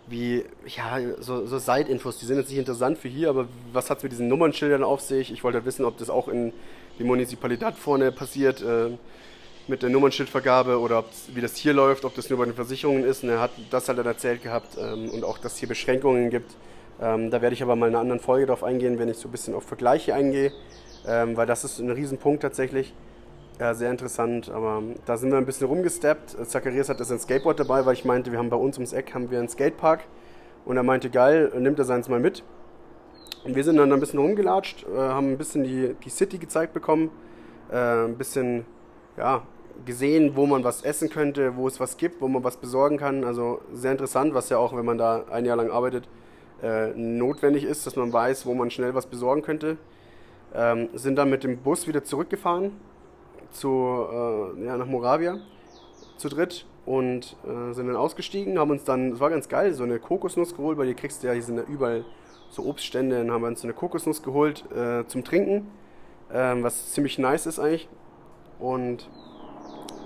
wie, ja, so, so Side-Infos, die sind jetzt nicht interessant für hier, aber was hat es mit diesen Nummernschildern auf sich? Ich wollte halt wissen, ob das auch in die Municipalität vorne passiert, äh, mit der Nummernschildvergabe oder wie das hier läuft, ob das nur bei den Versicherungen ist. Und er hat das halt dann erzählt gehabt ähm, und auch, dass es hier Beschränkungen gibt. Ähm, da werde ich aber mal in einer anderen Folge drauf eingehen, wenn ich so ein bisschen auf Vergleiche eingehe, ähm, weil das ist ein Riesenpunkt tatsächlich. Ja, sehr interessant, aber da sind wir ein bisschen rumgesteppt. Zacharias hat das ein Skateboard dabei, weil ich meinte, wir haben bei uns ums Eck haben wir einen Skatepark und er meinte, geil, nimmt er seins mal mit. Und wir sind dann ein bisschen rumgelatscht, äh, haben ein bisschen die, die City gezeigt bekommen, äh, ein bisschen, ja, gesehen, wo man was essen könnte, wo es was gibt, wo man was besorgen kann. Also sehr interessant, was ja auch, wenn man da ein Jahr lang arbeitet, äh, notwendig ist, dass man weiß, wo man schnell was besorgen könnte. Ähm, sind dann mit dem Bus wieder zurückgefahren zu, äh, ja, nach Moravia zu dritt und äh, sind dann ausgestiegen, haben uns dann, das war ganz geil, so eine Kokosnuss geholt, weil die kriegst du ja, hier sind ja überall so Obststände, dann haben wir uns so eine Kokosnuss geholt äh, zum Trinken, ähm, was ziemlich nice ist eigentlich. Und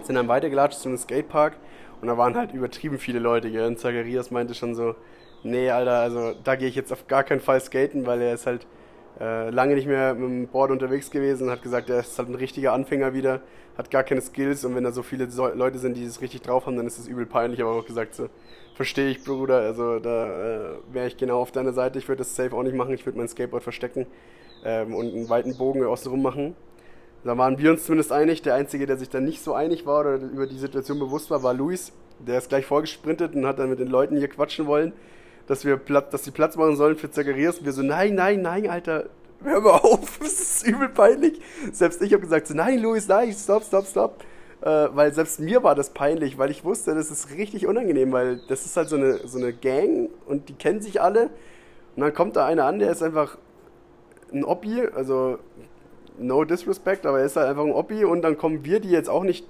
sind dann weitergelatscht zu einem Skatepark und da waren halt übertrieben viele Leute? Und Zacharias meinte schon so, nee, Alter, also da gehe ich jetzt auf gar keinen Fall skaten, weil er ist halt äh, lange nicht mehr mit dem Board unterwegs gewesen, hat gesagt, er ist halt ein richtiger Anfänger wieder, hat gar keine Skills und wenn da so viele so Leute sind, die es richtig drauf haben, dann ist es übel peinlich, aber auch gesagt so, verstehe ich, Bruder, also da äh, wäre ich genau auf deiner Seite, ich würde das safe auch nicht machen, ich würde mein Skateboard verstecken ähm, und einen weiten Bogen außenrum machen. Da waren wir uns zumindest einig. Der Einzige, der sich dann nicht so einig war oder über die Situation bewusst war, war Luis. Der ist gleich vorgesprintet und hat dann mit den Leuten hier quatschen wollen, dass wir Platz, dass die Platz machen sollen für Zacharias. Und wir so, nein, nein, nein, Alter, hör mal auf, das ist übel peinlich. Selbst ich habe gesagt, so, nein, Luis, nein, stopp, stopp, stopp. Äh, weil selbst mir war das peinlich, weil ich wusste, das ist richtig unangenehm, weil das ist halt so eine, so eine Gang und die kennen sich alle. Und dann kommt da einer an, der ist einfach ein Oppi, also no disrespect, aber er ist halt einfach ein Oppi und dann kommen wir, die jetzt auch nicht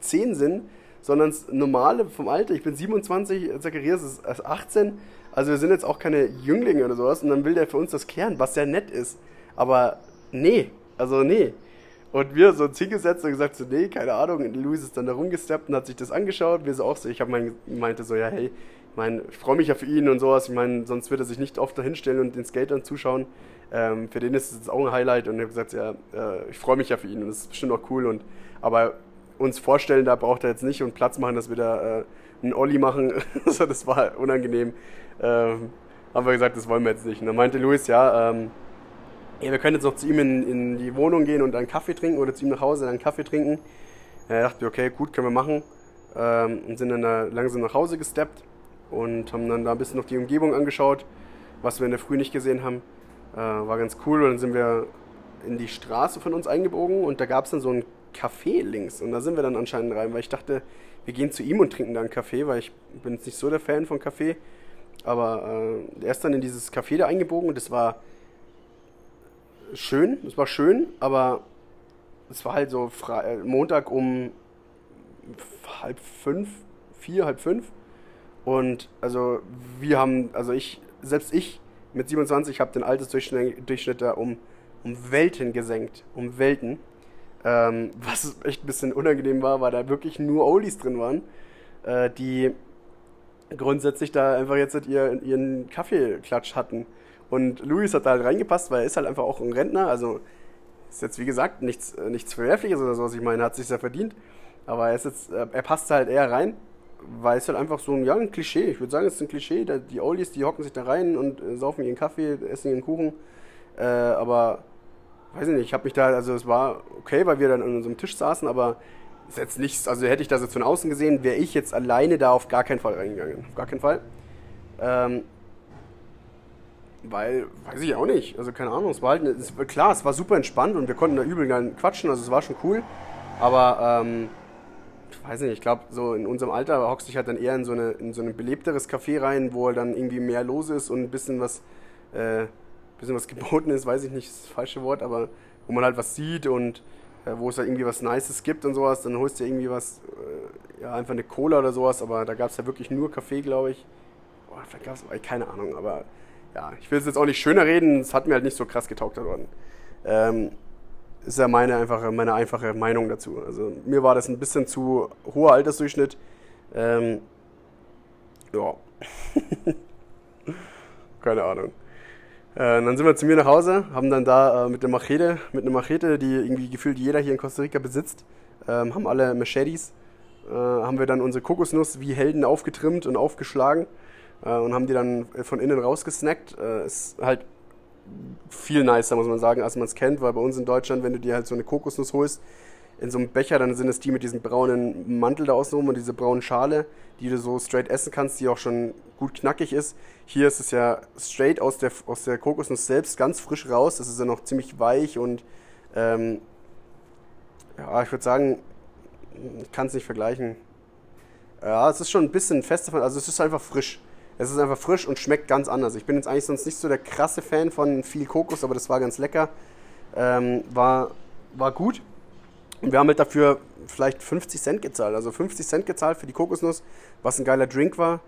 10 sind, sondern normale vom Alter. Ich bin 27, Zacharias ist 18, also wir sind jetzt auch keine Jünglinge oder sowas und dann will der für uns das klären, was sehr nett ist. Aber nee, also nee. Und wir so uns hingesetzt und gesagt so, nee, keine Ahnung. Und Luis ist dann da rumgesteppt und hat sich das angeschaut. Wir so auch so, ich habe mein, meinte so, ja, hey, ich meine, ich freue mich ja für ihn und sowas. Ich meine, sonst wird er sich nicht oft da hinstellen und den Skatern zuschauen. Ähm, für den ist es auch ein Highlight und ich habe gesagt, ja, äh, ich freue mich ja für ihn und das ist bestimmt auch cool. Und, aber uns vorstellen, da braucht er jetzt nicht und Platz machen, dass wir da äh, einen Olli machen. also das war unangenehm. Ähm, haben wir gesagt, das wollen wir jetzt nicht. Und dann meinte Luis, ja, ähm, ja, wir können jetzt noch zu ihm in, in, die Wohnung gehen und einen Kaffee trinken oder zu ihm nach Hause dann Kaffee trinken. Ja, dachte wir, okay, gut, können wir machen. Ähm, und sind dann da langsam nach Hause gesteppt und haben dann da ein bisschen noch die Umgebung angeschaut, was wir in der Früh nicht gesehen haben. Äh, war ganz cool. Und dann sind wir in die Straße von uns eingebogen und da gab es dann so ein Café links. Und da sind wir dann anscheinend rein, weil ich dachte, wir gehen zu ihm und trinken da einen Kaffee, weil ich bin jetzt nicht so der Fan von Kaffee. Aber äh, er ist dann in dieses Café da eingebogen und es war schön, es war schön, aber es war halt so Fre äh, Montag um halb fünf, vier, halb fünf. Und also wir haben, also ich, selbst ich mit 27 habe den Altersdurchschnitt da um, um Welten gesenkt. Um Welten. Ähm, was echt ein bisschen unangenehm war, weil da wirklich nur Oldies drin waren, äh, die grundsätzlich da einfach jetzt ihren, ihren Kaffeeklatsch hatten. Und Luis hat da halt reingepasst, weil er ist halt einfach auch ein Rentner. Also ist jetzt wie gesagt nichts, äh, nichts Verwerfliches oder so, was ich meine, hat sich ja verdient. Aber er, ist jetzt, äh, er passt halt eher rein weil es halt einfach so ein, ja, ein Klischee. Ich würde sagen, es ist ein Klischee. Die Oldies, die hocken sich da rein und äh, saufen ihren Kaffee, essen ihren Kuchen. Äh, aber, weiß ich nicht, ich habe mich da, also es war okay, weil wir dann an unserem Tisch saßen, aber ist jetzt nichts, also hätte ich das jetzt von außen gesehen, wäre ich jetzt alleine da auf gar keinen Fall reingegangen. Auf gar keinen Fall. Ähm, weil, weiß ich auch nicht, also keine Ahnung, es war halt, es, klar, es war super entspannt und wir konnten da übel quatschen, also es war schon cool, aber, ähm, weiß nicht, ich glaube, so in unserem Alter hockst du dich halt dann eher in so, eine, in so ein belebteres Café rein, wo halt dann irgendwie mehr los ist und ein bisschen was, äh, bisschen was geboten ist, weiß ich nicht, ist das falsche Wort, aber wo man halt was sieht und äh, wo es halt irgendwie was Nices gibt und sowas, dann holst du irgendwie was, äh, ja, einfach eine Cola oder sowas, aber da gab es ja wirklich nur Kaffee, glaube ich. Boah, vielleicht gab es, keine Ahnung, aber ja, ich will es jetzt auch nicht schöner reden, es hat mir halt nicht so krass getaugt worden. Ähm, ist ja meine einfache, meine einfache Meinung dazu. Also mir war das ein bisschen zu hoher Altersdurchschnitt. Ähm, ja. Keine Ahnung. Äh, dann sind wir zu mir nach Hause, haben dann da äh, mit der Machete, mit einer Machete, die irgendwie gefühlt jeder hier in Costa Rica besitzt, ähm, haben alle Machetes, äh, haben wir dann unsere Kokosnuss wie Helden aufgetrimmt und aufgeschlagen äh, und haben die dann von innen rausgesnackt. Äh, ist halt viel nicer, muss man sagen, als man es kennt, weil bei uns in Deutschland, wenn du dir halt so eine Kokosnuss holst, in so einem Becher, dann sind es die mit diesem braunen Mantel da außenrum und diese braunen Schale, die du so straight essen kannst, die auch schon gut knackig ist. Hier ist es ja straight aus der, aus der Kokosnuss selbst, ganz frisch raus. Das ist ja noch ziemlich weich und ähm, ja, ich würde sagen, ich kann es nicht vergleichen. Ja, es ist schon ein bisschen fester, also es ist einfach frisch. Es ist einfach frisch und schmeckt ganz anders. Ich bin jetzt eigentlich sonst nicht so der krasse Fan von viel Kokos, aber das war ganz lecker. Ähm, war, war gut. Und wir haben halt dafür vielleicht 50 Cent gezahlt. Also 50 Cent gezahlt für die Kokosnuss, was ein geiler Drink war.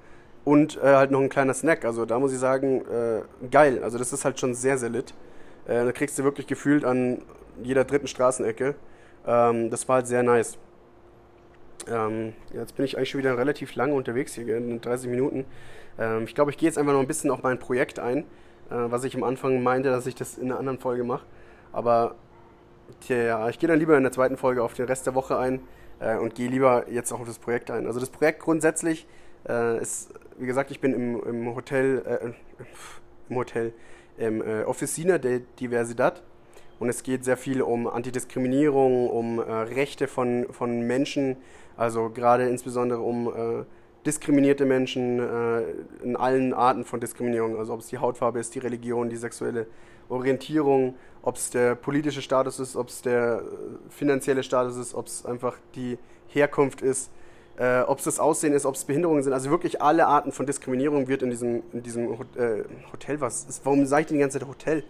Und äh, halt noch ein kleiner Snack. Also da muss ich sagen, äh, geil. Also das ist halt schon sehr, sehr lit. Äh, da kriegst du wirklich gefühlt an jeder dritten Straßenecke. Ähm, das war halt sehr nice. Ähm, jetzt bin ich eigentlich schon wieder relativ lange unterwegs hier, in 30 Minuten. Ähm, ich glaube, ich gehe jetzt einfach noch ein bisschen auf mein Projekt ein, äh, was ich am Anfang meinte, dass ich das in einer anderen Folge mache. Aber tja, ich gehe dann lieber in der zweiten Folge auf den Rest der Woche ein äh, und gehe lieber jetzt auch auf das Projekt ein. Also das Projekt grundsätzlich äh, ist, wie gesagt, ich bin im, im Hotel, äh, im Hotel, im äh, Officina de Diversidad und es geht sehr viel um Antidiskriminierung, um äh, Rechte von, von Menschen, also gerade insbesondere um äh, diskriminierte Menschen äh, in allen Arten von Diskriminierung, also ob es die Hautfarbe ist, die Religion, die sexuelle Orientierung, ob es der politische Status ist, ob es der äh, finanzielle Status ist, ob es einfach die Herkunft ist, äh, ob es das Aussehen ist, ob es Behinderungen sind. Also wirklich alle Arten von Diskriminierung wird in diesem, in diesem äh, Hotel, was ist, warum sage ich die ganze Zeit Hotel?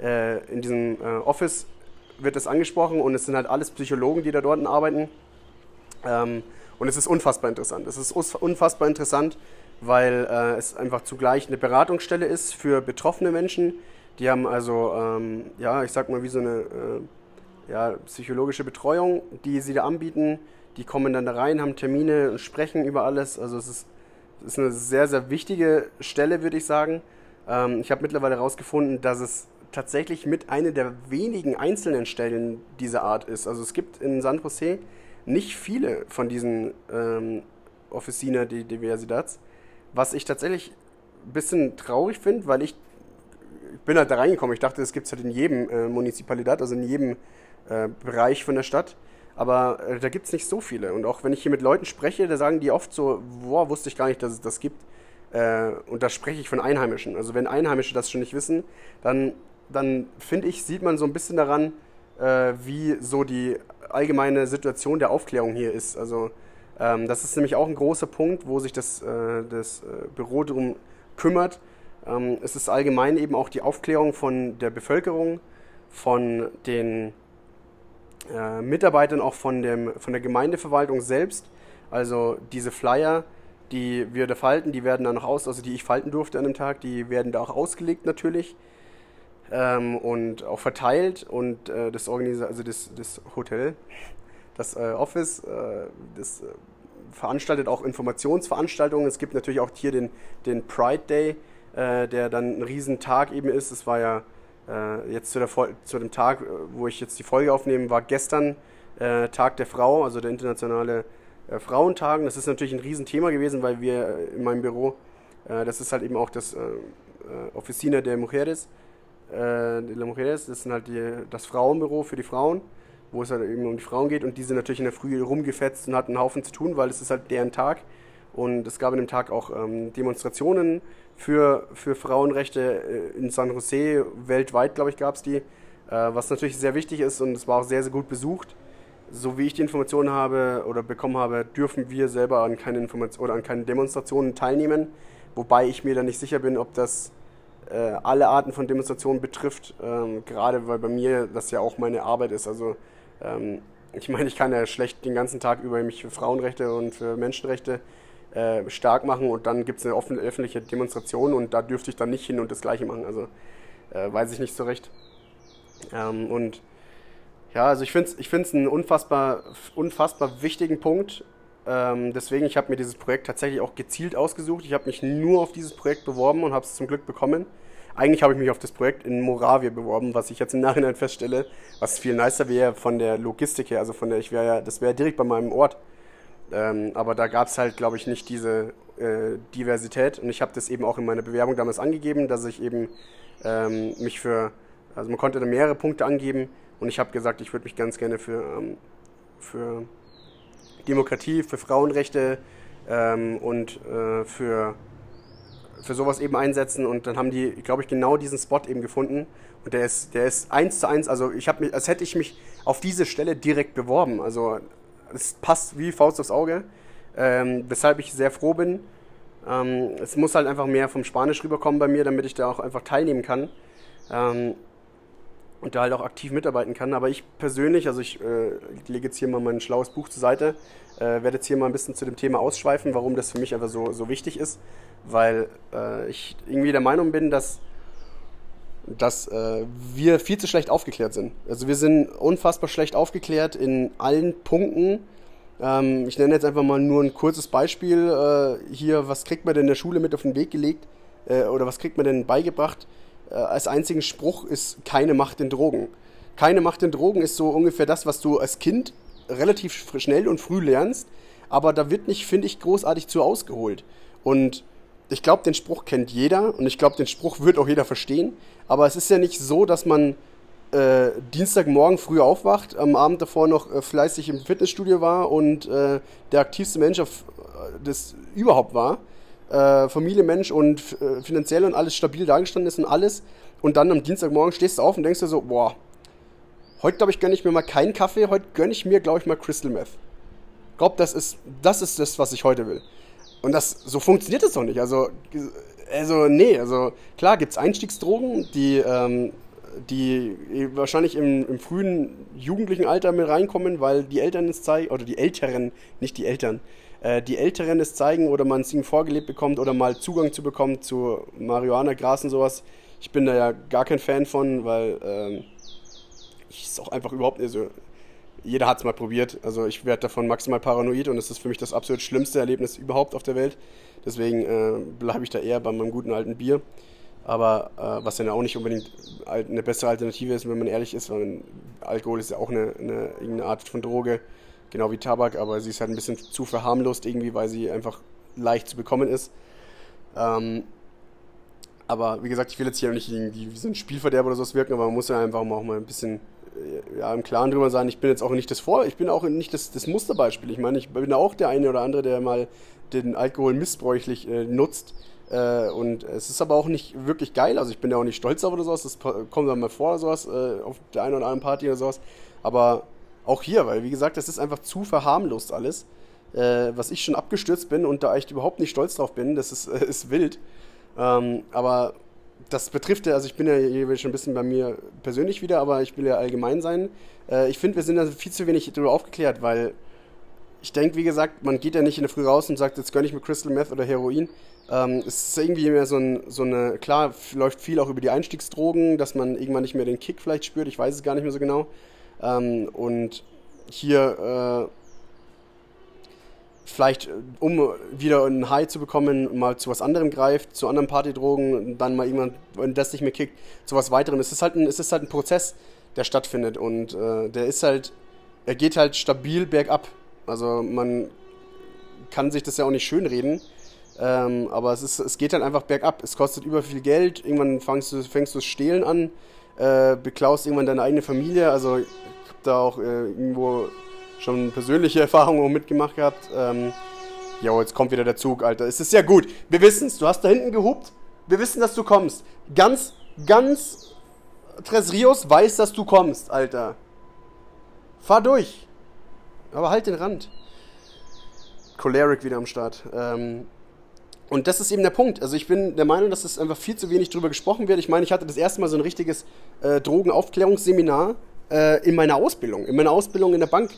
Äh, in diesem äh, Office wird das angesprochen und es sind halt alles Psychologen, die da dort arbeiten. Ähm, und es ist unfassbar interessant. Es ist unfassbar interessant, weil äh, es einfach zugleich eine Beratungsstelle ist für betroffene Menschen. Die haben also, ähm, ja, ich sag mal, wie so eine äh, ja, psychologische Betreuung, die sie da anbieten. Die kommen dann da rein, haben Termine und sprechen über alles. Also es ist, es ist eine sehr, sehr wichtige Stelle, würde ich sagen. Ähm, ich habe mittlerweile herausgefunden, dass es tatsächlich mit einer der wenigen einzelnen Stellen dieser Art ist. Also es gibt in San Jose nicht viele von diesen ähm, Officina de Diversidades, was ich tatsächlich ein bisschen traurig finde, weil ich, ich bin halt da reingekommen. Ich dachte, das gibt es halt in jedem äh, Municipalidad, also in jedem äh, Bereich von der Stadt. Aber äh, da gibt es nicht so viele. Und auch wenn ich hier mit Leuten spreche, da sagen die oft so, boah, wusste ich gar nicht, dass es das gibt. Äh, und da spreche ich von Einheimischen. Also wenn Einheimische das schon nicht wissen, dann, dann finde ich, sieht man so ein bisschen daran, äh, wie so die allgemeine Situation der Aufklärung hier ist. Also ähm, das ist nämlich auch ein großer Punkt, wo sich das, äh, das äh, Büro darum kümmert. Ähm, es ist allgemein eben auch die Aufklärung von der Bevölkerung, von den äh, Mitarbeitern, auch von, dem, von der Gemeindeverwaltung selbst. Also diese Flyer, die wir da falten, die werden dann auch aus, also die ich falten durfte an dem Tag, die werden da auch ausgelegt natürlich ähm, und auch verteilt und äh, das Organisa also das, das Hotel, das äh, Office, äh, das äh, veranstaltet auch Informationsveranstaltungen. Es gibt natürlich auch hier den, den Pride Day, äh, der dann ein Riesentag eben ist. Es war ja äh, jetzt zu, der, zu dem Tag, wo ich jetzt die Folge aufnehme, war gestern Tag der Frau, also der internationale Frauentag. Das ist natürlich ein Riesenthema gewesen, weil wir in meinem Büro, das ist halt eben auch das Oficina de Mujeres, äh, de la Mujeres, das ist halt die, das Frauenbüro für die Frauen, wo es halt eben um die Frauen geht. Und die sind natürlich in der Früh rumgefetzt und hatten einen Haufen zu tun, weil es ist halt deren Tag. Und es gab an dem Tag auch ähm, Demonstrationen für, für Frauenrechte äh, in San Jose, weltweit glaube ich gab es die, äh, was natürlich sehr wichtig ist und es war auch sehr, sehr gut besucht. So wie ich die Informationen habe oder bekommen habe, dürfen wir selber an keine Informationen oder an keinen Demonstrationen teilnehmen, wobei ich mir da nicht sicher bin, ob das alle Arten von Demonstrationen betrifft, ähm, gerade weil bei mir das ja auch meine Arbeit ist. Also ähm, ich meine, ich kann ja schlecht den ganzen Tag über mich für Frauenrechte und für Menschenrechte äh, stark machen und dann gibt es eine offen, öffentliche Demonstration und da dürfte ich dann nicht hin und das gleiche machen. Also äh, weiß ich nicht so recht. Ähm, und ja, also ich finde es ich find's einen unfassbar, unfassbar wichtigen Punkt. Ähm, deswegen, ich habe mir dieses Projekt tatsächlich auch gezielt ausgesucht. Ich habe mich nur auf dieses Projekt beworben und habe es zum Glück bekommen. Eigentlich habe ich mich auf das Projekt in Moravia beworben, was ich jetzt im Nachhinein feststelle, was viel nicer wäre von der Logistik her. Also von der, ich wäre ja, das wäre direkt bei meinem Ort. Ähm, aber da gab es halt, glaube ich, nicht diese äh, Diversität. Und ich habe das eben auch in meiner Bewerbung damals angegeben, dass ich eben ähm, mich für, also man konnte da mehrere Punkte angeben. Und ich habe gesagt, ich würde mich ganz gerne für, ähm, für Demokratie, für Frauenrechte ähm, und äh, für für sowas eben einsetzen und dann haben die, glaube ich, genau diesen Spot eben gefunden und der ist, der ist eins zu eins, also ich habe mich, als hätte ich mich auf diese Stelle direkt beworben, also es passt wie Faust aufs Auge, ähm, weshalb ich sehr froh bin. Ähm, es muss halt einfach mehr vom Spanisch rüberkommen bei mir, damit ich da auch einfach teilnehmen kann. Ähm, und da halt auch aktiv mitarbeiten kann. Aber ich persönlich, also ich äh, lege jetzt hier mal mein schlaues Buch zur Seite, äh, werde jetzt hier mal ein bisschen zu dem Thema ausschweifen, warum das für mich einfach so, so wichtig ist, weil äh, ich irgendwie der Meinung bin, dass, dass äh, wir viel zu schlecht aufgeklärt sind. Also wir sind unfassbar schlecht aufgeklärt in allen Punkten. Ähm, ich nenne jetzt einfach mal nur ein kurzes Beispiel. Äh, hier, was kriegt man denn in der Schule mit auf den Weg gelegt? Äh, oder was kriegt man denn beigebracht? Äh, als einzigen Spruch ist keine Macht in Drogen. Keine Macht in Drogen ist so ungefähr das, was du als Kind relativ schnell und früh lernst, aber da wird nicht, finde ich, großartig zu ausgeholt. Und ich glaube, den Spruch kennt jeder und ich glaube, den Spruch wird auch jeder verstehen, aber es ist ja nicht so, dass man äh, Dienstagmorgen früh aufwacht, am Abend davor noch äh, fleißig im Fitnessstudio war und äh, der aktivste Mensch auf, äh, das überhaupt war, äh, Familienmensch und äh, finanziell und alles stabil dargestanden ist und alles. Und dann am Dienstagmorgen stehst du auf und denkst dir so, boah, heute glaube ich gönne ich mir mal keinen Kaffee, heute gönne ich mir glaube ich mal Crystal Meth. Ich das ist, das ist das, was ich heute will. Und das, so funktioniert es doch nicht. Also, also nee, also klar gibt es Einstiegsdrogen, die, ähm, die wahrscheinlich im, im frühen jugendlichen Alter mit reinkommen, weil die Eltern es zeigen, oder die Älteren, nicht die Eltern, äh, die Älteren es zeigen oder man es ihnen vorgelebt bekommt oder mal Zugang zu bekommen zu Marihuana, Gras und sowas. Ich bin da ja gar kein Fan von, weil ähm, ich es auch einfach überhaupt nicht so. Jeder hat es mal probiert. Also ich werde davon maximal paranoid und es ist für mich das absolut schlimmste Erlebnis überhaupt auf der Welt. Deswegen äh, bleibe ich da eher bei meinem guten alten Bier. Aber äh, was dann auch nicht unbedingt eine bessere Alternative ist, wenn man ehrlich ist, weil Alkohol ist ja auch eine, eine, irgendeine Art von Droge, genau wie Tabak, aber sie ist halt ein bisschen zu verharmlost irgendwie, weil sie einfach leicht zu bekommen ist. Ähm, aber wie gesagt, ich will jetzt hier nicht irgendwie wie so ein Spielverderber oder sowas wirken, aber man muss ja einfach auch mal ein bisschen äh, ja, im Klaren drüber sein. Ich bin jetzt auch nicht das Vor, ich bin auch nicht das, das Musterbeispiel. Ich meine, ich bin auch der eine oder andere, der mal den Alkohol missbräuchlich äh, nutzt. Äh, und es ist aber auch nicht wirklich geil. Also ich bin ja auch nicht stolz auf oder sowas. Das kommt dann mal vor oder sowas, äh, auf der einen oder anderen Party oder sowas. Aber auch hier, weil wie gesagt, das ist einfach zu verharmlost alles. Äh, was ich schon abgestürzt bin und da echt überhaupt nicht stolz drauf bin, das ist, äh, ist wild. Ähm, aber das betrifft ja, also ich bin ja hier schon ein bisschen bei mir persönlich wieder, aber ich will ja allgemein sein. Äh, ich finde, wir sind da viel zu wenig darüber aufgeklärt, weil ich denke, wie gesagt, man geht ja nicht in der Früh raus und sagt, jetzt gönne ich mir Crystal Meth oder Heroin. Ähm, es ist irgendwie mehr so, ein, so eine, klar, läuft viel auch über die Einstiegsdrogen, dass man irgendwann nicht mehr den Kick vielleicht spürt, ich weiß es gar nicht mehr so genau. Ähm, und hier, äh, vielleicht, um wieder einen High zu bekommen, mal zu was anderem greift, zu anderen Partydrogen, dann mal irgendwann, wenn das nicht mehr kickt, zu was weiterem. Es ist halt ein, es ist halt ein Prozess, der stattfindet und äh, der ist halt, er geht halt stabil bergab. Also man kann sich das ja auch nicht schönreden, ähm, aber es, ist, es geht halt einfach bergab. Es kostet über viel Geld, irgendwann fängst du, fängst du das Stehlen an, äh, beklaust irgendwann deine eigene Familie. Also ich habe da auch äh, irgendwo schon persönliche Erfahrungen mitgemacht gehabt. Ähm, jo, jetzt kommt wieder der Zug, Alter. Es ist ja gut. Wir wissen es, du hast da hinten gehupt. Wir wissen, dass du kommst. Ganz, ganz Tres Rios weiß, dass du kommst, Alter. Fahr durch. Aber halt den Rand. Choleric wieder am Start. Ähm, und das ist eben der Punkt. Also ich bin der Meinung, dass es einfach viel zu wenig drüber gesprochen wird. Ich meine, ich hatte das erste Mal so ein richtiges äh, Drogenaufklärungsseminar äh, in meiner Ausbildung, in meiner Ausbildung in der Bank.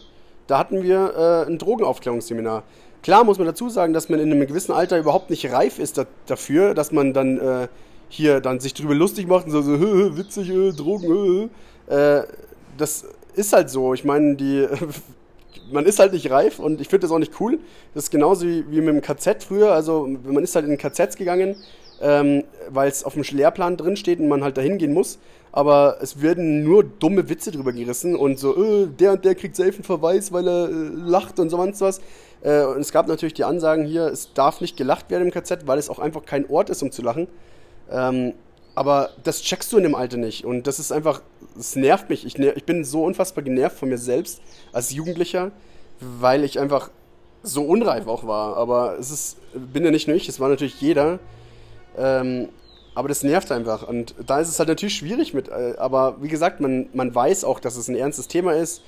Da hatten wir äh, ein Drogenaufklärungsseminar. Klar muss man dazu sagen, dass man in einem gewissen Alter überhaupt nicht reif ist da, dafür, dass man dann äh, hier dann sich drüber lustig macht und so, so "Hö, hö, witzig, äh, Drogen, äh. Das ist halt so. Ich meine, die man ist halt nicht reif und ich finde das auch nicht cool. Das ist genauso wie, wie mit dem KZ früher. Also man ist halt in KZs gegangen, ähm, weil es auf dem Lehrplan drin steht und man halt dahin gehen muss. Aber es werden nur dumme Witze drüber gerissen und so, äh, der und der kriegt safe einen Verweis, weil er äh, lacht und so was. Äh, und es gab natürlich die Ansagen hier, es darf nicht gelacht werden im KZ, weil es auch einfach kein Ort ist, um zu lachen. Ähm, aber das checkst du in dem Alter nicht. Und das ist einfach, es nervt mich. Ich, ich bin so unfassbar genervt von mir selbst als Jugendlicher, weil ich einfach so unreif auch war. Aber es ist, bin ja nicht nur ich, es war natürlich jeder. Ähm, aber das nervt einfach. Und da ist es halt natürlich schwierig mit. Äh, aber wie gesagt, man, man weiß auch, dass es ein ernstes Thema ist.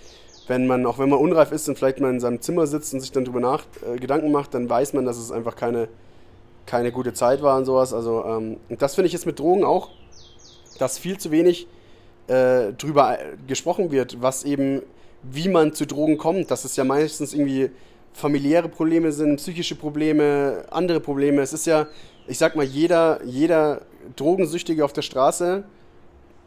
Wenn man, auch wenn man unreif ist und vielleicht mal in seinem Zimmer sitzt und sich dann drüber nach äh, Gedanken macht, dann weiß man, dass es einfach keine, keine gute Zeit war und sowas. Also, ähm, und das finde ich jetzt mit Drogen auch, dass viel zu wenig äh, drüber äh, gesprochen wird, was eben, wie man zu Drogen kommt, dass es ja meistens irgendwie familiäre Probleme sind, psychische Probleme, andere Probleme. Es ist ja, ich sag mal, jeder, jeder Drogensüchtige auf der Straße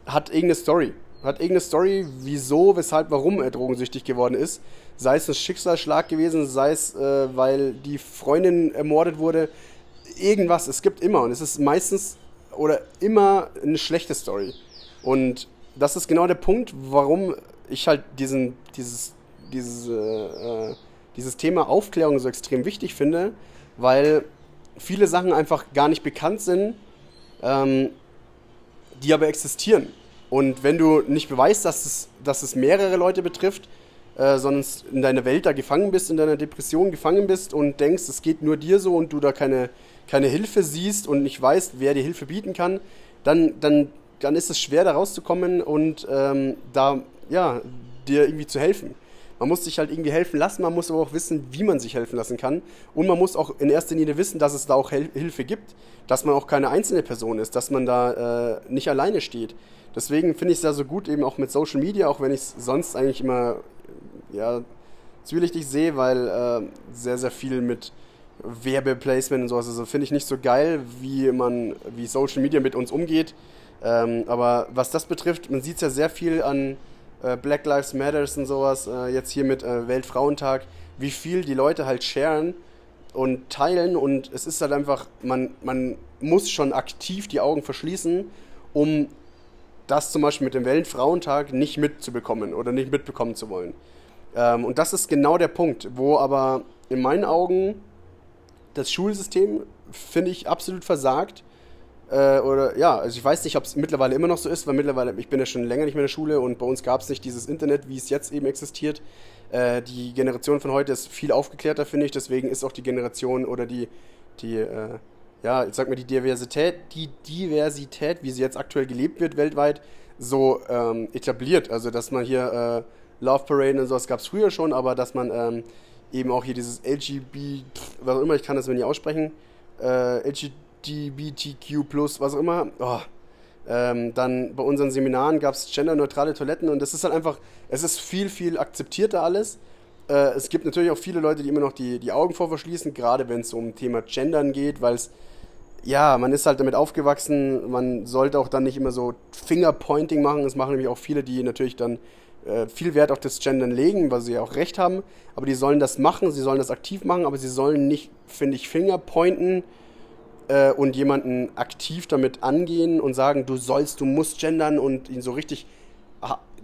hat irgendeine Story. Hat irgendeine Story, wieso, weshalb, warum er drogensüchtig geworden ist. Sei es ein Schicksalsschlag gewesen, sei es, äh, weil die Freundin ermordet wurde. Irgendwas, es gibt immer. Und es ist meistens oder immer eine schlechte Story. Und das ist genau der Punkt, warum ich halt diesen, dieses, dieses, äh, dieses Thema Aufklärung so extrem wichtig finde, weil viele Sachen einfach gar nicht bekannt sind, ähm, die aber existieren. Und wenn du nicht beweist, dass es, dass es mehrere Leute betrifft, äh, sondern in deiner Welt da gefangen bist, in deiner Depression gefangen bist und denkst, es geht nur dir so und du da keine, keine Hilfe siehst und nicht weißt, wer dir Hilfe bieten kann, dann, dann, dann ist es schwer, da rauszukommen und ähm, da, ja, dir irgendwie zu helfen. Man muss sich halt irgendwie helfen lassen, man muss aber auch wissen, wie man sich helfen lassen kann. Und man muss auch in erster Linie wissen, dass es da auch Hel Hilfe gibt, dass man auch keine einzelne Person ist, dass man da äh, nicht alleine steht. Deswegen finde ich es ja so gut, eben auch mit Social Media, auch wenn ich es sonst eigentlich immer ja, zwielichtig sehe, weil äh, sehr, sehr viel mit Werbeplacement und sowas, also finde ich nicht so geil, wie man, wie Social Media mit uns umgeht. Ähm, aber was das betrifft, man sieht es ja sehr viel an äh, Black Lives Matters und sowas, äh, jetzt hier mit äh, Weltfrauentag, wie viel die Leute halt sharen und teilen und es ist halt einfach, man, man muss schon aktiv die Augen verschließen, um das zum Beispiel mit dem Weltfrauentag nicht mitzubekommen oder nicht mitbekommen zu wollen. Ähm, und das ist genau der Punkt, wo aber in meinen Augen das Schulsystem, finde ich, absolut versagt. Äh, oder ja, also ich weiß nicht, ob es mittlerweile immer noch so ist, weil mittlerweile, ich bin ja schon länger nicht mehr in der Schule und bei uns gab es nicht dieses Internet, wie es jetzt eben existiert. Äh, die Generation von heute ist viel aufgeklärter, finde ich, deswegen ist auch die Generation oder die, die äh, ja, ich sag mal, die Diversität, die Diversität, wie sie jetzt aktuell gelebt wird weltweit, so ähm, etabliert. Also, dass man hier äh, Love Parade und sowas gab es früher schon, aber dass man ähm, eben auch hier dieses LGBT, was auch immer, ich kann das mir nicht aussprechen, äh, LGBTQ+, was auch immer, oh, ähm, dann bei unseren Seminaren gab es genderneutrale Toiletten und das ist halt einfach, es ist viel, viel akzeptierter alles. Äh, es gibt natürlich auch viele Leute, die immer noch die, die Augen vorverschließen, gerade wenn es um Thema Gendern geht, weil es ja, man ist halt damit aufgewachsen, man sollte auch dann nicht immer so Fingerpointing machen. Das machen nämlich auch viele, die natürlich dann äh, viel Wert auf das Gendern legen, weil sie ja auch recht haben. Aber die sollen das machen, sie sollen das aktiv machen, aber sie sollen nicht, finde ich, Fingerpointen äh, und jemanden aktiv damit angehen und sagen, du sollst, du musst gendern und ihn so richtig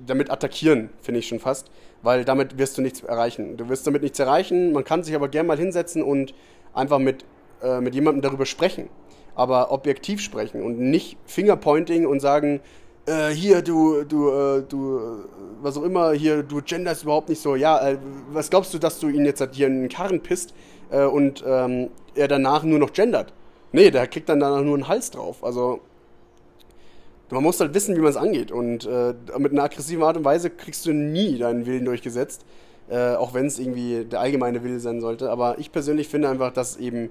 damit attackieren, finde ich schon fast. Weil damit wirst du nichts erreichen. Du wirst damit nichts erreichen, man kann sich aber gerne mal hinsetzen und einfach mit, äh, mit jemandem darüber sprechen aber objektiv sprechen und nicht Fingerpointing und sagen, äh, hier, du, du, äh, du, was auch immer, hier, du genderst überhaupt nicht so. Ja, äh, was glaubst du, dass du ihn jetzt hier in den Karren pisst äh, und ähm, er danach nur noch gendert? Nee, der kriegt dann danach nur einen Hals drauf. Also, man muss halt wissen, wie man es angeht. Und äh, mit einer aggressiven Art und Weise kriegst du nie deinen Willen durchgesetzt. Äh, auch wenn es irgendwie der allgemeine Wille sein sollte. Aber ich persönlich finde einfach, dass eben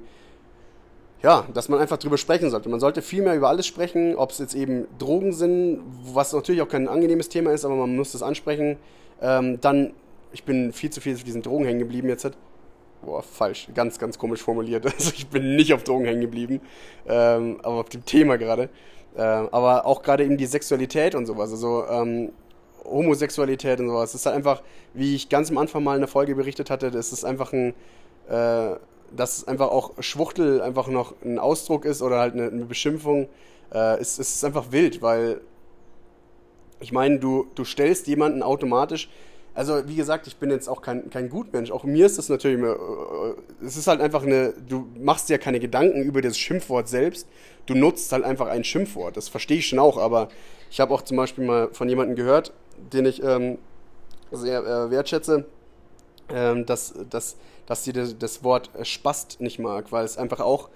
ja, dass man einfach drüber sprechen sollte. Man sollte viel mehr über alles sprechen, ob es jetzt eben Drogen sind, was natürlich auch kein angenehmes Thema ist, aber man muss das ansprechen. Ähm, dann, ich bin viel zu viel auf diesen Drogen hängen geblieben jetzt. Boah, falsch, ganz, ganz komisch formuliert. Also ich bin nicht auf Drogen hängen geblieben, ähm, aber auf dem Thema gerade. Ähm, aber auch gerade eben die Sexualität und sowas, also ähm, Homosexualität und sowas. Das ist halt einfach, wie ich ganz am Anfang mal in der Folge berichtet hatte, das ist einfach ein äh, dass einfach auch Schwuchtel einfach noch ein Ausdruck ist oder halt eine, eine Beschimpfung, äh, ist, ist einfach wild, weil ich meine, du, du stellst jemanden automatisch, also wie gesagt, ich bin jetzt auch kein, kein Gutmensch, auch mir ist das natürlich immer, äh, es ist halt einfach eine, du machst dir ja keine Gedanken über das Schimpfwort selbst, du nutzt halt einfach ein Schimpfwort, das verstehe ich schon auch, aber ich habe auch zum Beispiel mal von jemandem gehört, den ich ähm, sehr äh, wertschätze, ähm, dass, dass dass sie das, Wort Spast nicht mag, weil es einfach auch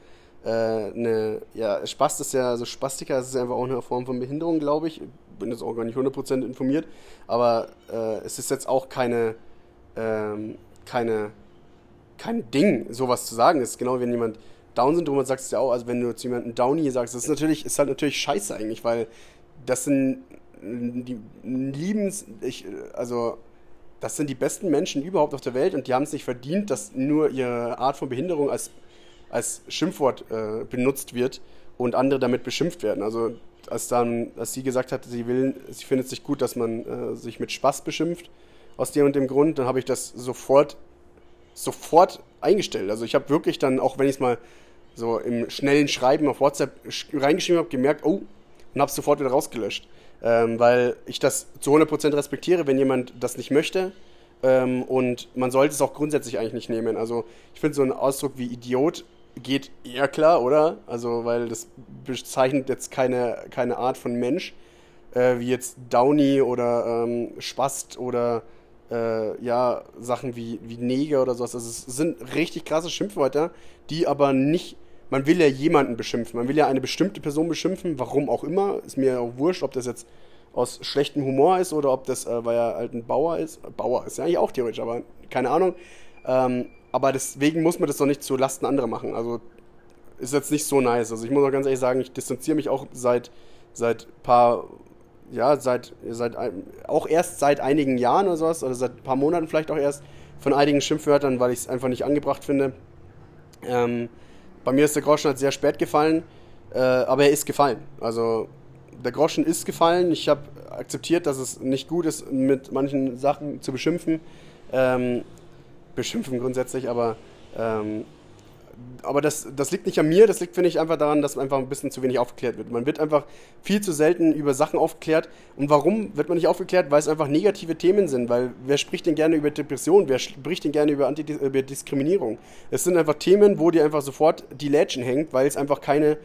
äh, eine, ja, Spast ist ja, also Spastiker ist einfach auch eine Form von Behinderung, glaube ich. Bin jetzt auch gar nicht 100% informiert, aber äh, es ist jetzt auch keine, ähm, keine, kein Ding, sowas zu sagen. Es ist genau, wenn jemand Down-Syndrom hat, sagst du ja auch, also wenn du zu jemandem Downy sagst, das ist natürlich, ist halt natürlich scheiße eigentlich, weil das sind die liebens, ich, also das sind die besten Menschen überhaupt auf der Welt und die haben es nicht verdient, dass nur ihre Art von Behinderung als, als Schimpfwort äh, benutzt wird und andere damit beschimpft werden. Also als dann, als sie gesagt hat, sie will, sie findet sich gut, dass man äh, sich mit Spaß beschimpft, aus dem und dem Grund, dann habe ich das sofort, sofort eingestellt. Also ich habe wirklich dann, auch wenn ich es mal so im schnellen Schreiben auf WhatsApp reingeschrieben habe, gemerkt, oh, und habe es sofort wieder rausgelöscht. Ähm, weil ich das zu 100% respektiere, wenn jemand das nicht möchte. Ähm, und man sollte es auch grundsätzlich eigentlich nicht nehmen. Also ich finde so einen Ausdruck wie Idiot geht eher klar, oder? Also, weil das bezeichnet jetzt keine, keine Art von Mensch, äh, wie jetzt Downy oder ähm, Spast oder äh, ja, Sachen wie, wie Neger oder sowas. Also es sind richtig krasse Schimpfwörter, die aber nicht man will ja jemanden beschimpfen, man will ja eine bestimmte Person beschimpfen, warum auch immer, ist mir auch wurscht, ob das jetzt aus schlechtem Humor ist oder ob das, äh, weil er halt ein Bauer ist. Bauer ist ja eigentlich auch theoretisch, aber keine Ahnung. Ähm, aber deswegen muss man das doch nicht zu Lasten anderer machen. Also ist jetzt nicht so nice. Also ich muss auch ganz ehrlich sagen, ich distanziere mich auch seit seit paar ja seit seit auch erst seit einigen Jahren oder sowas oder seit paar Monaten vielleicht auch erst von einigen Schimpfwörtern, weil ich es einfach nicht angebracht finde. Ähm, bei mir ist der Groschen halt sehr spät gefallen, äh, aber er ist gefallen. Also der Groschen ist gefallen. Ich habe akzeptiert, dass es nicht gut ist, mit manchen Sachen zu beschimpfen. Ähm, beschimpfen grundsätzlich, aber ähm, aber das, das liegt nicht an mir, das liegt, finde ich, einfach daran, dass einfach ein bisschen zu wenig aufgeklärt wird. Man wird einfach viel zu selten über Sachen aufgeklärt. Und warum wird man nicht aufgeklärt? Weil es einfach negative Themen sind. Weil wer spricht denn gerne über Depression? Wer spricht denn gerne über, Anti über Diskriminierung? Es sind einfach Themen, wo dir einfach sofort die Lädchen hängt, weil es einfach keine.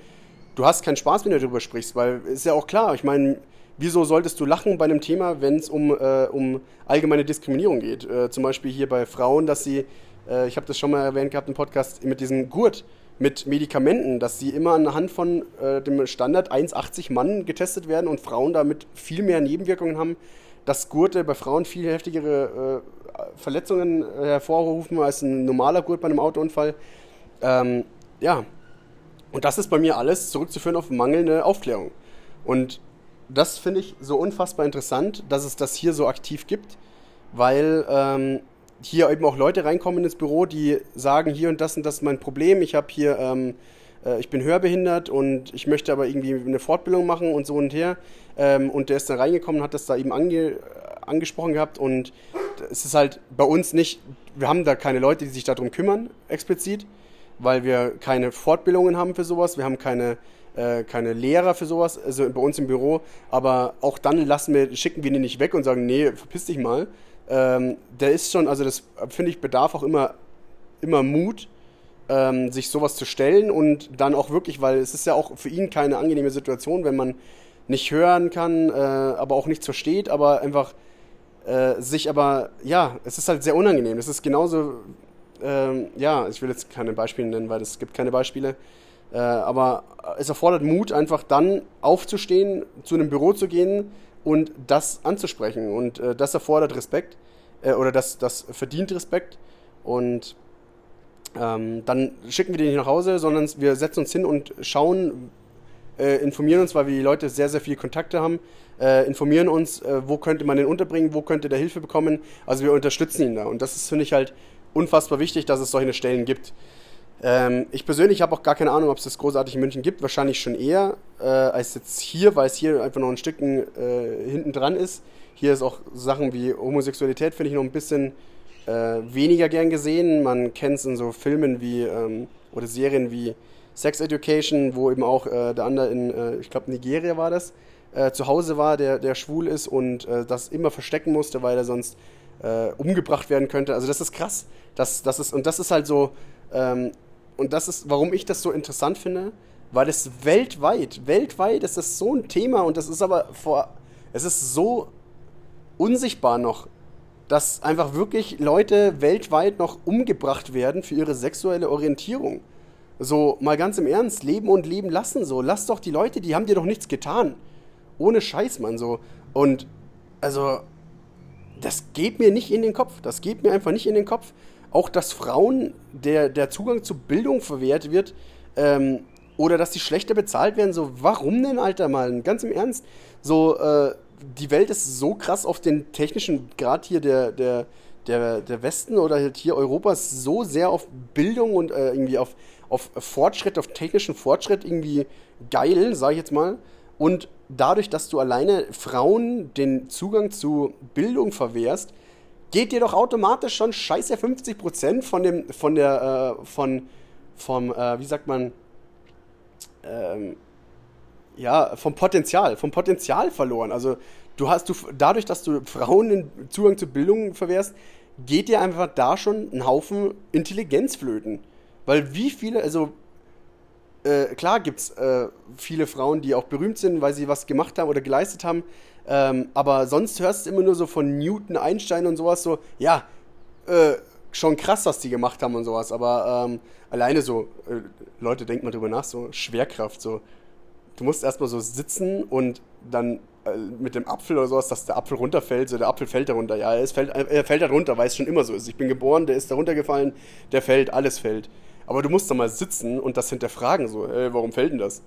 Du hast keinen Spaß, wenn du darüber sprichst, weil ist ja auch klar, ich meine, wieso solltest du lachen bei einem Thema, wenn es um, äh, um allgemeine Diskriminierung geht? Äh, zum Beispiel hier bei Frauen, dass sie äh, ich habe das schon mal erwähnt gehabt im Podcast, mit diesem Gurt mit Medikamenten, dass sie immer anhand von äh, dem Standard 1,80 Mann getestet werden und Frauen damit viel mehr Nebenwirkungen haben, dass Gurte bei Frauen viel heftigere äh, Verletzungen hervorrufen als ein normaler Gurt bei einem Autounfall. Ähm, ja, und das ist bei mir alles zurückzuführen auf mangelnde Aufklärung. Und das finde ich so unfassbar interessant, dass es das hier so aktiv gibt, weil ähm, hier eben auch Leute reinkommen ins Büro, die sagen, hier und das und das ist mein Problem, ich habe hier, ähm, äh, ich bin hörbehindert und ich möchte aber irgendwie eine Fortbildung machen und so und her. Ähm, und der ist dann reingekommen, hat das da eben ange angesprochen gehabt und es ist halt bei uns nicht, wir haben da keine Leute, die sich darum kümmern, explizit, weil wir keine Fortbildungen haben für sowas, wir haben keine äh, keine Lehrer für sowas, also bei uns im Büro, aber auch dann lassen wir, schicken wir die nicht weg und sagen, nee, verpiss dich mal, ähm, der ist schon, also das finde ich bedarf auch immer, immer Mut, ähm, sich sowas zu stellen und dann auch wirklich, weil es ist ja auch für ihn keine angenehme Situation, wenn man nicht hören kann, äh, aber auch nichts versteht, aber einfach äh, sich aber, ja, es ist halt sehr unangenehm. Es ist genauso, ähm, ja, ich will jetzt keine Beispiele nennen, weil es gibt keine Beispiele, äh, aber es erfordert Mut, einfach dann aufzustehen, zu einem Büro zu gehen, und das anzusprechen. Und äh, das erfordert Respekt äh, oder das, das verdient Respekt. Und ähm, dann schicken wir den nicht nach Hause, sondern wir setzen uns hin und schauen, äh, informieren uns, weil wir die Leute sehr, sehr viele Kontakte haben, äh, informieren uns, äh, wo könnte man den unterbringen, wo könnte der Hilfe bekommen. Also wir unterstützen ihn da. Und das ist, finde ich, halt unfassbar wichtig, dass es solche Stellen gibt. Ähm, ich persönlich habe auch gar keine Ahnung, ob es das großartig in München gibt. Wahrscheinlich schon eher äh, als jetzt hier, weil es hier einfach noch ein Stückchen äh, hinten dran ist. Hier ist auch Sachen wie Homosexualität, finde ich, noch ein bisschen äh, weniger gern gesehen. Man kennt es in so Filmen wie ähm, oder Serien wie Sex Education, wo eben auch äh, der andere in, äh, ich glaube, Nigeria war das, äh, zu Hause war, der, der schwul ist und das immer verstecken musste, weil er sonst umgebracht werden könnte. Also das ist krass. Das, das ist, und das ist halt so, ähm, und das ist, warum ich das so interessant finde, weil es weltweit, weltweit ist das so ein Thema und das ist aber vor, es ist so unsichtbar noch, dass einfach wirklich Leute weltweit noch umgebracht werden für ihre sexuelle Orientierung. So, mal ganz im Ernst, leben und leben lassen, so. Lass doch die Leute, die haben dir doch nichts getan. Ohne Scheiß, Mann, so. Und, also, das geht mir nicht in den Kopf. Das geht mir einfach nicht in den Kopf auch, dass Frauen der, der Zugang zu Bildung verwehrt wird ähm, oder dass die schlechter bezahlt werden. So, warum denn, Alter, mal? Ganz im Ernst. So, äh, die Welt ist so krass auf den technischen Grad hier der, der, der, der Westen oder halt hier Europas so sehr auf Bildung und äh, irgendwie auf, auf Fortschritt, auf technischen Fortschritt irgendwie geil, sag ich jetzt mal. Und dadurch, dass du alleine Frauen den Zugang zu Bildung verwehrst, geht dir doch automatisch schon scheiße 50% von dem, von der, äh, von, vom, äh, wie sagt man, ähm, ja, vom Potenzial, vom Potenzial verloren. Also du hast du dadurch, dass du Frauen den Zugang zu Bildung verwehrst, geht dir einfach da schon ein Haufen Intelligenz flöten. Weil wie viele, also äh, klar gibt es äh, viele Frauen, die auch berühmt sind, weil sie was gemacht haben oder geleistet haben. Ähm, aber sonst hörst du immer nur so von Newton, Einstein und sowas so, ja, äh, schon krass, was die gemacht haben und sowas. Aber ähm, alleine so, äh, Leute, denkt mal drüber nach, so Schwerkraft, so. Du musst erstmal so sitzen und dann äh, mit dem Apfel oder sowas, dass der Apfel runterfällt, so der Apfel fällt da runter. Ja, es fällt, er fällt da runter, weil es schon immer so ist. Ich bin geboren, der ist da runtergefallen, der fällt, alles fällt. Aber du musst da mal sitzen und das hinterfragen, so, ey, warum fällt denn das?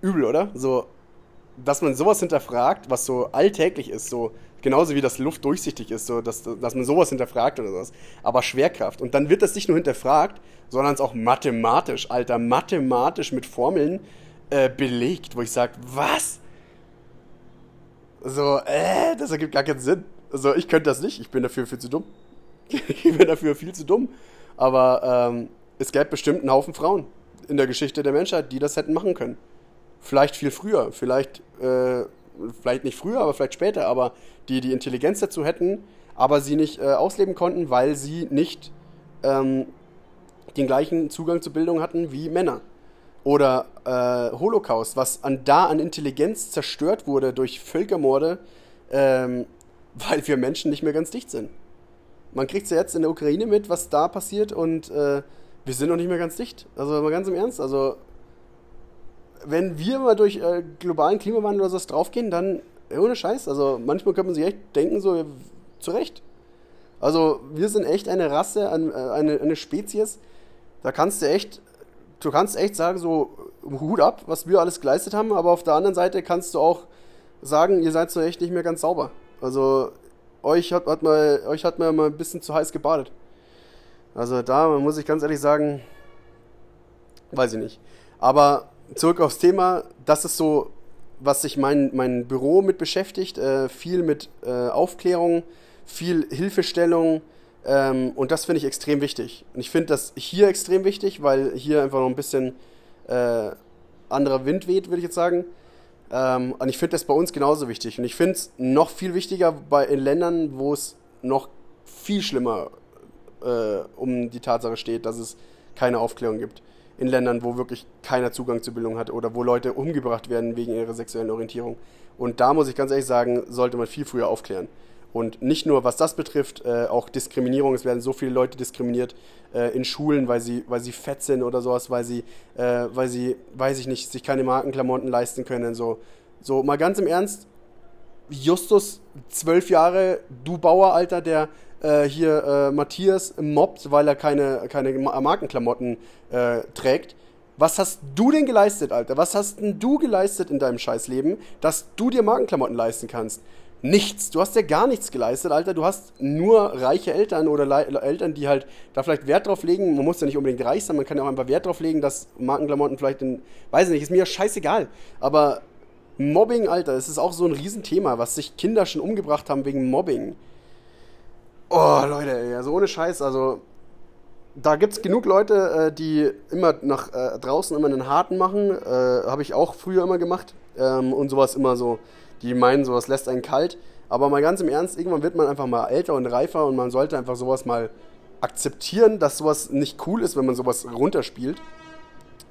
Übel, oder? So, dass man sowas hinterfragt, was so alltäglich ist, so genauso wie das Luft durchsichtig ist, so dass, dass man sowas hinterfragt oder sowas. Aber Schwerkraft. Und dann wird das nicht nur hinterfragt, sondern es auch mathematisch, Alter, mathematisch mit Formeln äh, belegt, wo ich sage, was? So, äh, das ergibt gar keinen Sinn. Also ich könnte das nicht, ich bin dafür viel zu dumm. ich bin dafür viel zu dumm. Aber ähm, es gäbe bestimmt einen Haufen Frauen in der Geschichte der Menschheit, die das hätten machen können. Vielleicht viel früher, vielleicht, äh, vielleicht nicht früher, aber vielleicht später, aber die die Intelligenz dazu hätten, aber sie nicht äh, ausleben konnten, weil sie nicht ähm, den gleichen Zugang zur Bildung hatten wie Männer. Oder äh, Holocaust, was an, da an Intelligenz zerstört wurde durch Völkermorde, ähm, weil wir Menschen nicht mehr ganz dicht sind. Man kriegt es ja jetzt in der Ukraine mit, was da passiert und äh, wir sind noch nicht mehr ganz dicht. Also mal ganz im Ernst. Also wenn wir mal durch äh, globalen Klimawandel oder sowas draufgehen, dann ohne Scheiß. Also manchmal könnte man sich echt denken, so zu Recht. Also wir sind echt eine Rasse, eine, eine Spezies. Da kannst du echt, du kannst echt sagen, so Hut ab, was wir alles geleistet haben, aber auf der anderen Seite kannst du auch sagen, ihr seid so echt nicht mehr ganz sauber. Also euch hat, hat mal, euch hat man mal ein bisschen zu heiß gebadet. Also da muss ich ganz ehrlich sagen, weiß ich nicht. Aber zurück aufs Thema, das ist so, was sich mein, mein Büro mit beschäftigt, äh, viel mit äh, Aufklärung, viel Hilfestellung ähm, und das finde ich extrem wichtig. Und ich finde das hier extrem wichtig, weil hier einfach noch ein bisschen äh, anderer Wind weht, würde ich jetzt sagen. Ähm, und ich finde das bei uns genauso wichtig. Und ich finde es noch viel wichtiger bei, in Ländern, wo es noch viel schlimmer äh, um die Tatsache steht, dass es keine Aufklärung gibt. In Ländern, wo wirklich keiner Zugang zur Bildung hat oder wo Leute umgebracht werden wegen ihrer sexuellen Orientierung. Und da muss ich ganz ehrlich sagen, sollte man viel früher aufklären. Und nicht nur was das betrifft, äh, auch Diskriminierung. Es werden so viele Leute diskriminiert äh, in Schulen, weil sie, weil sie fett sind oder sowas, weil sie, äh, weil sie, weiß ich nicht, sich keine Markenklamotten leisten können. So, so mal ganz im Ernst, Justus, zwölf Jahre, du Bauer, Alter, der äh, hier äh, Matthias mobbt, weil er keine, keine Markenklamotten äh, trägt. Was hast du denn geleistet, Alter? Was hast denn du geleistet in deinem Scheißleben, dass du dir Markenklamotten leisten kannst? Nichts. Du hast ja gar nichts geleistet, Alter. Du hast nur reiche Eltern oder Le Eltern, die halt da vielleicht Wert drauf legen. Man muss ja nicht unbedingt reich sein, man kann ja auch einfach Wert drauf legen, dass Markenklamotten vielleicht in, weiß ich nicht, ist mir ja scheißegal. Aber Mobbing, Alter, das ist auch so ein Riesenthema, was sich Kinder schon umgebracht haben wegen Mobbing. Oh, Leute, ey, also ohne Scheiß, also da gibt es genug Leute, äh, die immer nach äh, draußen immer einen harten machen. Äh, Habe ich auch früher immer gemacht. Ähm, und sowas immer so, die meinen, sowas lässt einen kalt. Aber mal ganz im Ernst, irgendwann wird man einfach mal älter und reifer und man sollte einfach sowas mal akzeptieren, dass sowas nicht cool ist, wenn man sowas runterspielt.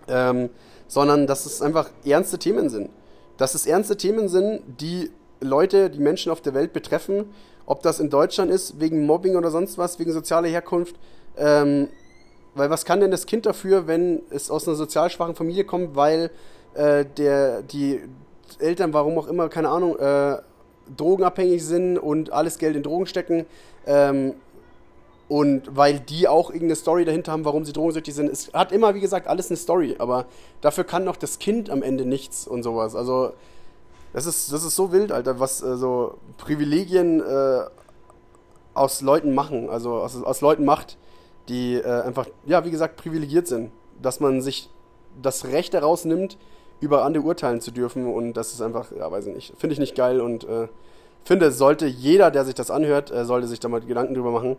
Ähm, sondern dass es einfach ernste Themen sind. Dass es ernste Themen sind, die Leute, die Menschen auf der Welt betreffen ob das in Deutschland ist, wegen Mobbing oder sonst was, wegen sozialer Herkunft. Ähm, weil was kann denn das Kind dafür, wenn es aus einer sozial schwachen Familie kommt, weil äh, der, die Eltern, warum auch immer, keine Ahnung, äh, drogenabhängig sind und alles Geld in Drogen stecken. Ähm, und weil die auch irgendeine Story dahinter haben, warum sie drogensüchtig sind. Es hat immer, wie gesagt, alles eine Story, aber dafür kann auch das Kind am Ende nichts und sowas. Also Das ist, das ist so wild, Alter, was äh, so Privilegien äh, aus Leuten machen, also aus, aus Leuten macht, die äh, einfach, ja, wie gesagt, privilegiert sind. Dass man sich das Recht daraus nimmt, über andere urteilen zu dürfen und das ist einfach, ja, weiß ich nicht, finde ich nicht geil und äh, finde, sollte jeder, der sich das anhört, äh, sollte sich da mal Gedanken drüber machen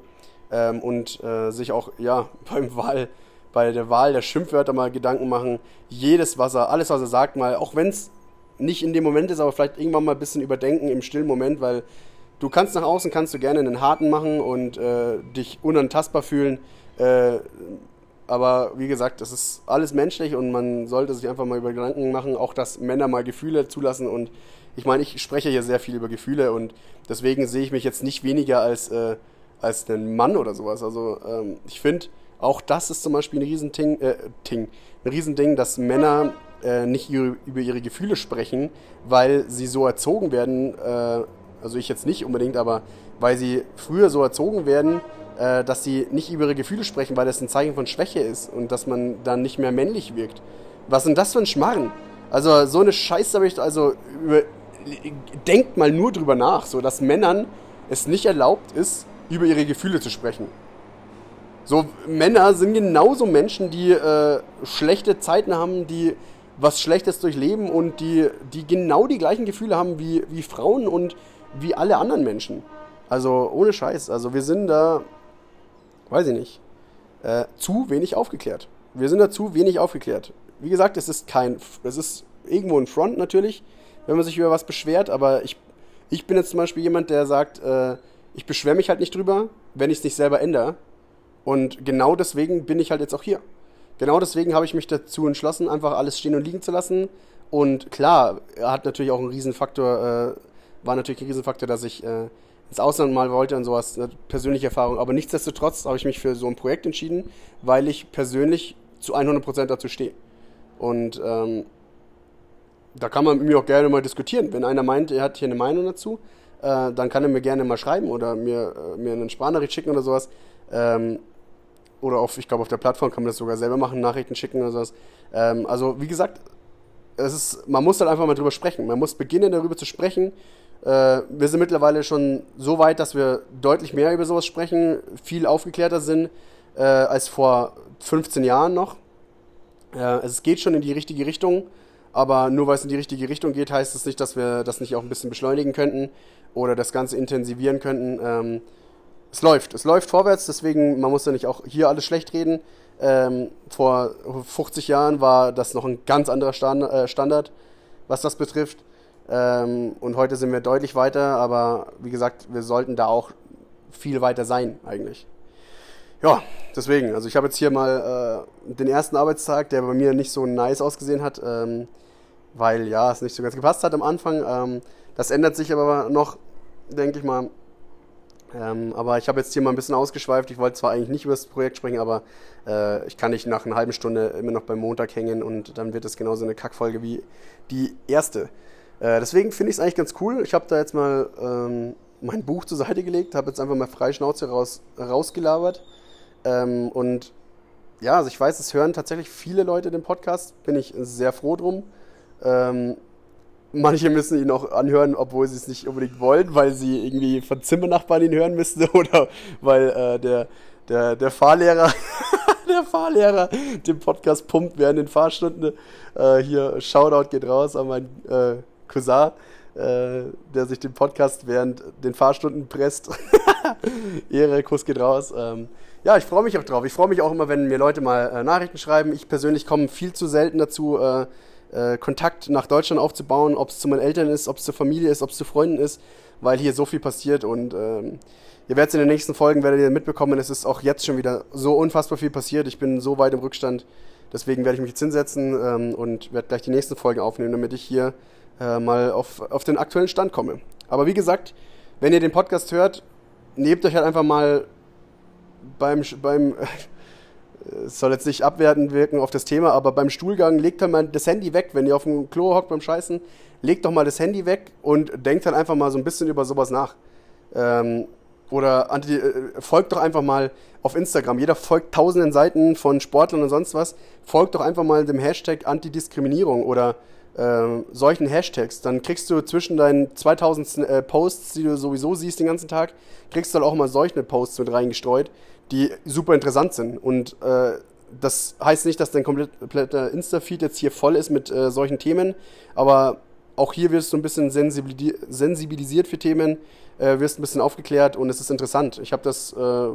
ähm, und äh, sich auch, ja, beim Wahl, bei der Wahl der Schimpfwörter mal Gedanken machen. Jedes, was er, alles, was er sagt, mal, auch wenn es nicht in dem Moment ist, aber vielleicht irgendwann mal ein bisschen überdenken im stillen Moment, weil du kannst nach außen, kannst du gerne einen harten machen und äh, dich unantastbar fühlen. Äh, aber wie gesagt, das ist alles menschlich und man sollte sich einfach mal über Gedanken machen, auch dass Männer mal Gefühle zulassen. Und ich meine, ich spreche hier sehr viel über Gefühle und deswegen sehe ich mich jetzt nicht weniger als, äh, als ein Mann oder sowas. Also ähm, ich finde, auch das ist zum Beispiel ein Riesending, äh, Ting, ein Riesending, dass Männer äh, nicht ihre, über ihre Gefühle sprechen, weil sie so erzogen werden, äh, also ich jetzt nicht unbedingt, aber weil sie früher so erzogen werden, äh, dass sie nicht über ihre Gefühle sprechen, weil das ein Zeichen von Schwäche ist und dass man dann nicht mehr männlich wirkt. Was denn das für ein Schmarren? Also so eine Scheiße habe ich, also über, denkt mal nur drüber nach, so dass Männern es nicht erlaubt ist, über ihre Gefühle zu sprechen. So, Männer sind genauso Menschen, die äh, schlechte Zeiten haben, die was Schlechtes durchleben und die, die genau die gleichen Gefühle haben wie, wie Frauen und wie alle anderen Menschen. Also ohne Scheiß. Also wir sind da weiß ich nicht, äh, zu wenig aufgeklärt. Wir sind da zu wenig aufgeklärt. Wie gesagt, es ist kein, es ist irgendwo ein Front natürlich, wenn man sich über was beschwert, aber ich, ich bin jetzt zum Beispiel jemand, der sagt, äh, ich beschwere mich halt nicht drüber, wenn ich es nicht selber ändere. Und genau deswegen bin ich halt jetzt auch hier. Genau deswegen habe ich mich dazu entschlossen, einfach alles stehen und liegen zu lassen. Und klar, hat natürlich auch einen Riesenfaktor, äh, war natürlich ein Riesenfaktor, dass ich äh, ins Ausland mal wollte und sowas, eine persönliche Erfahrung. Aber nichtsdestotrotz habe ich mich für so ein Projekt entschieden, weil ich persönlich zu 100% dazu stehe. Und ähm, da kann man mit mir auch gerne mal diskutieren. Wenn einer meint, er hat hier eine Meinung dazu, äh, dann kann er mir gerne mal schreiben oder mir, äh, mir einen Sprachnachricht schicken oder sowas. Ähm, oder auf, ich glaube, auf der Plattform kann man das sogar selber machen, Nachrichten schicken oder sowas. Ähm, also, wie gesagt, es ist, man muss halt einfach mal drüber sprechen. Man muss beginnen, darüber zu sprechen, äh, wir sind mittlerweile schon so weit, dass wir deutlich mehr über sowas sprechen, viel aufgeklärter sind äh, als vor 15 Jahren noch. Äh, es geht schon in die richtige Richtung, aber nur weil es in die richtige Richtung geht, heißt es das nicht, dass wir das nicht auch ein bisschen beschleunigen könnten oder das Ganze intensivieren könnten. Ähm, es läuft, es läuft vorwärts, deswegen, man muss ja nicht auch hier alles schlecht reden. Ähm, vor 50 Jahren war das noch ein ganz anderer Stand, äh, Standard, was das betrifft. Ähm, und heute sind wir deutlich weiter, aber wie gesagt, wir sollten da auch viel weiter sein eigentlich. Ja, deswegen, also ich habe jetzt hier mal äh, den ersten Arbeitstag, der bei mir nicht so nice ausgesehen hat, ähm, weil ja, es nicht so ganz gepasst hat am Anfang. Ähm, das ändert sich aber noch, denke ich mal. Ähm, aber ich habe jetzt hier mal ein bisschen ausgeschweift. Ich wollte zwar eigentlich nicht über das Projekt sprechen, aber äh, ich kann nicht nach einer halben Stunde immer noch beim Montag hängen und dann wird es genauso eine Kackfolge wie die erste. Äh, deswegen finde ich es eigentlich ganz cool. Ich habe da jetzt mal ähm, mein Buch zur Seite gelegt, habe jetzt einfach mal frei Schnauze raus, rausgelabert. Ähm, und ja, also ich weiß, es hören tatsächlich viele Leute den Podcast, bin ich sehr froh drum. Ähm, manche müssen ihn auch anhören, obwohl sie es nicht unbedingt wollen, weil sie irgendwie von Zimmernachbarn ihn hören müssten oder weil äh, der, der, der Fahrlehrer der Fahrlehrer den Podcast pumpt während den Fahrstunden. Äh, hier, Shoutout geht raus an meinen äh, Cousin, äh, der sich den Podcast während den Fahrstunden presst. Ehre, Kuss geht raus. Ähm, ja, ich freue mich auch drauf. Ich freue mich auch immer, wenn mir Leute mal äh, Nachrichten schreiben. Ich persönlich komme viel zu selten dazu, äh, Kontakt nach Deutschland aufzubauen, ob es zu meinen Eltern ist, ob es zur Familie ist, ob es zu Freunden ist, weil hier so viel passiert und ähm, ihr werdet es in den nächsten Folgen werdet ihr mitbekommen, es ist auch jetzt schon wieder so unfassbar viel passiert. Ich bin so weit im Rückstand. Deswegen werde ich mich jetzt hinsetzen ähm, und werde gleich die nächsten Folgen aufnehmen, damit ich hier äh, mal auf, auf den aktuellen Stand komme. Aber wie gesagt, wenn ihr den Podcast hört, nehmt euch halt einfach mal beim, beim es soll jetzt nicht abwertend wirken auf das Thema, aber beim Stuhlgang legt halt mal das Handy weg, wenn ihr auf dem Klo hockt beim Scheißen, legt doch mal das Handy weg und denkt halt einfach mal so ein bisschen über sowas nach. Ähm, oder äh, folgt doch einfach mal auf Instagram. Jeder folgt tausenden Seiten von Sportlern und sonst was. Folgt doch einfach mal dem Hashtag Antidiskriminierung oder äh, solchen Hashtags, dann kriegst du zwischen deinen 2000 Sn- äh, Posts, die du sowieso siehst den ganzen Tag, kriegst du dann auch mal solche Posts mit reingestreut, die super interessant sind. Und äh, das heißt nicht, dass dein komplett- kompletter Insta-Feed jetzt hier voll ist mit äh, solchen Themen, aber auch hier wirst du ein bisschen sensibilisi sensibilisiert für Themen, äh, wirst ein bisschen aufgeklärt und es ist interessant. Ich habe das äh,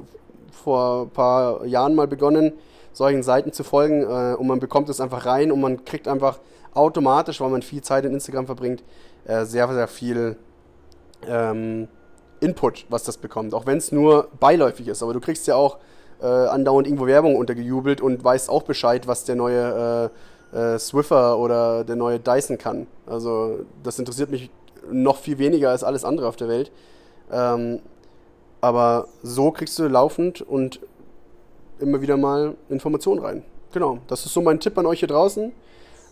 vor ein paar Jahren mal begonnen, solchen Seiten zu folgen äh, und man bekommt es einfach rein und man kriegt einfach automatisch, weil man viel Zeit in Instagram verbringt, äh, sehr, sehr viel ähm, Input, was das bekommt. Auch wenn es nur beiläufig ist. Aber du kriegst ja auch äh, andauernd irgendwo Werbung untergejubelt und weißt auch Bescheid, was der neue äh, äh, Swiffer oder der neue Dyson kann. Also das interessiert mich noch viel weniger als alles andere auf der Welt. Ähm, aber so kriegst du laufend und immer wieder mal Informationen rein. Genau, das ist so mein Tipp an euch hier draußen.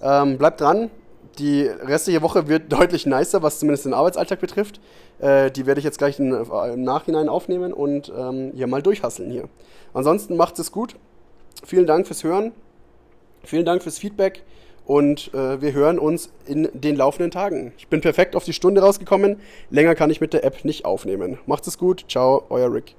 Ähm, bleibt dran. Die restliche Woche wird deutlich nicer, was zumindest den Arbeitsalltag betrifft. Äh, die werde ich jetzt gleich in, im Nachhinein aufnehmen und ähm, hier mal durchhasseln hier. Ansonsten macht es gut. Vielen Dank fürs Hören. Vielen Dank fürs Feedback. Und äh, wir hören uns in den laufenden Tagen. Ich bin perfekt auf die Stunde rausgekommen. Länger kann ich mit der App nicht aufnehmen. Macht es gut. Ciao, euer Rick.